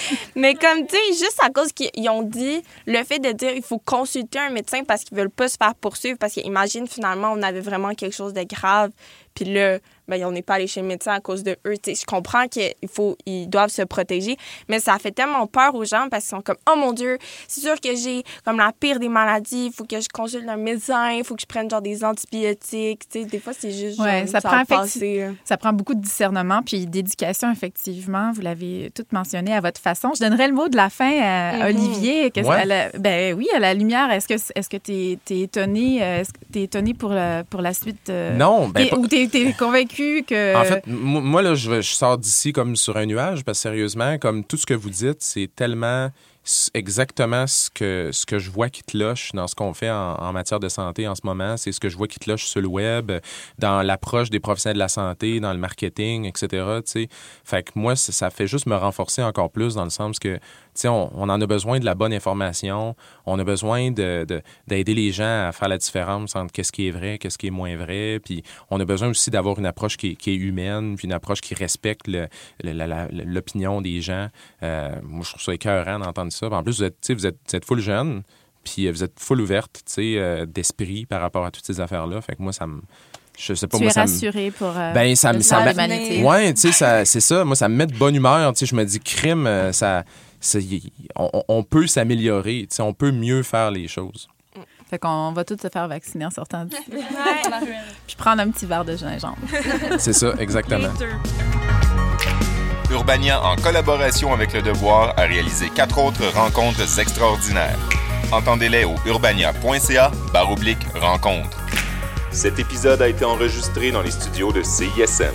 Mais comme, tu sais, juste à cause qu'ils ont dit le fait de dire il faut consulter un médecin parce qu'ils veulent pas se faire poursuivre, parce qu'imagine finalement on avait vraiment quelque chose de grave, puis là, ben, on n'est pas allé chez le médecin à cause de eux. je comprends qu'ils faut, ils doivent se protéger, mais ça fait tellement peur aux gens parce qu'ils sont comme, oh mon Dieu, c'est sûr que j'ai comme la pire des maladies, il faut que je consulte un médecin, il faut que je prenne genre des antibiotiques. des fois, c'est juste ouais, ça, prend ça prend beaucoup de discernement puis d'éducation, effectivement. Vous l'avez tout mentionné à votre façon. Je donnerai le mot de la fin à mm-hmm. Olivier. ben oui, à la lumière, est-ce que est-ce que tu es, étonné, euh, est-ce que es étonné pour la, pour la suite? Euh, non. Ben, Ou tu es, convaincu En fait, moi, là, je, sors d'ici comme sur un nuage, parce que sérieusement, comme tout ce que vous dites, c'est tellement exactement ce que, ce que je vois qui te loche dans ce qu'on fait en, matière de santé en ce moment. C'est ce que je vois qui te loche sur le web, dans l'approche des professionnels de la santé, dans le marketing, etc. sais Fait que moi, ça fait juste me renforcer encore plus dans le sens que on, on, en a besoin de la bonne information. On a besoin d'aider de, les gens à faire la différence entre qu'est-ce qui est vrai, qu'est-ce qui est moins vrai. Puis on a besoin aussi d'avoir une approche qui, est humaine, puis une approche qui respecte l'opinion des gens. Euh, moi, je trouve ça écœurant d'entendre ça. En plus, vous êtes, vous êtes, vous êtes full jeune, puis vous êtes full ouverte euh, d'esprit par rapport à toutes ces affaires-là. Fait que moi, ça me je sais pas tu moi es ça rassuré pour euh, ben ça me ça ouais tu sais c'est ça moi ça me met de bonne humeur tu sais je me dis crime ça on, peut s'améliorer, on peut mieux faire les choses. Fait qu'on va tous se faire vacciner en sortant d'ici. Puis prendre un petit verre de gingembre. C'est ça, exactement. Urbania, en collaboration avec Le Devoir, a réalisé quatre autres rencontres extraordinaires. Entendez-les au urbania.ca baroblique rencontre. Cet épisode a été enregistré dans les studios de CISM.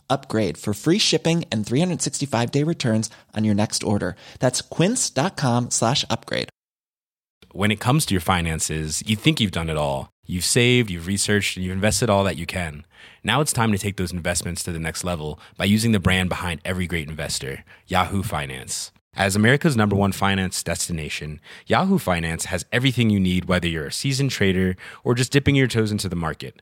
upgrade for free shipping and 365 day returns on your next order. That's quince.com slash upgrade. When it comes to your finances, you think you've done it all. You've saved, you've researched, and you've invested all that you can. Now it's time to take those investments to the next level by using the brand behind every great investor, Yahoo Finance. As America's number one finance destination, Yahoo Finance has everything you need, whether you're a seasoned trader or just dipping your toes into the market.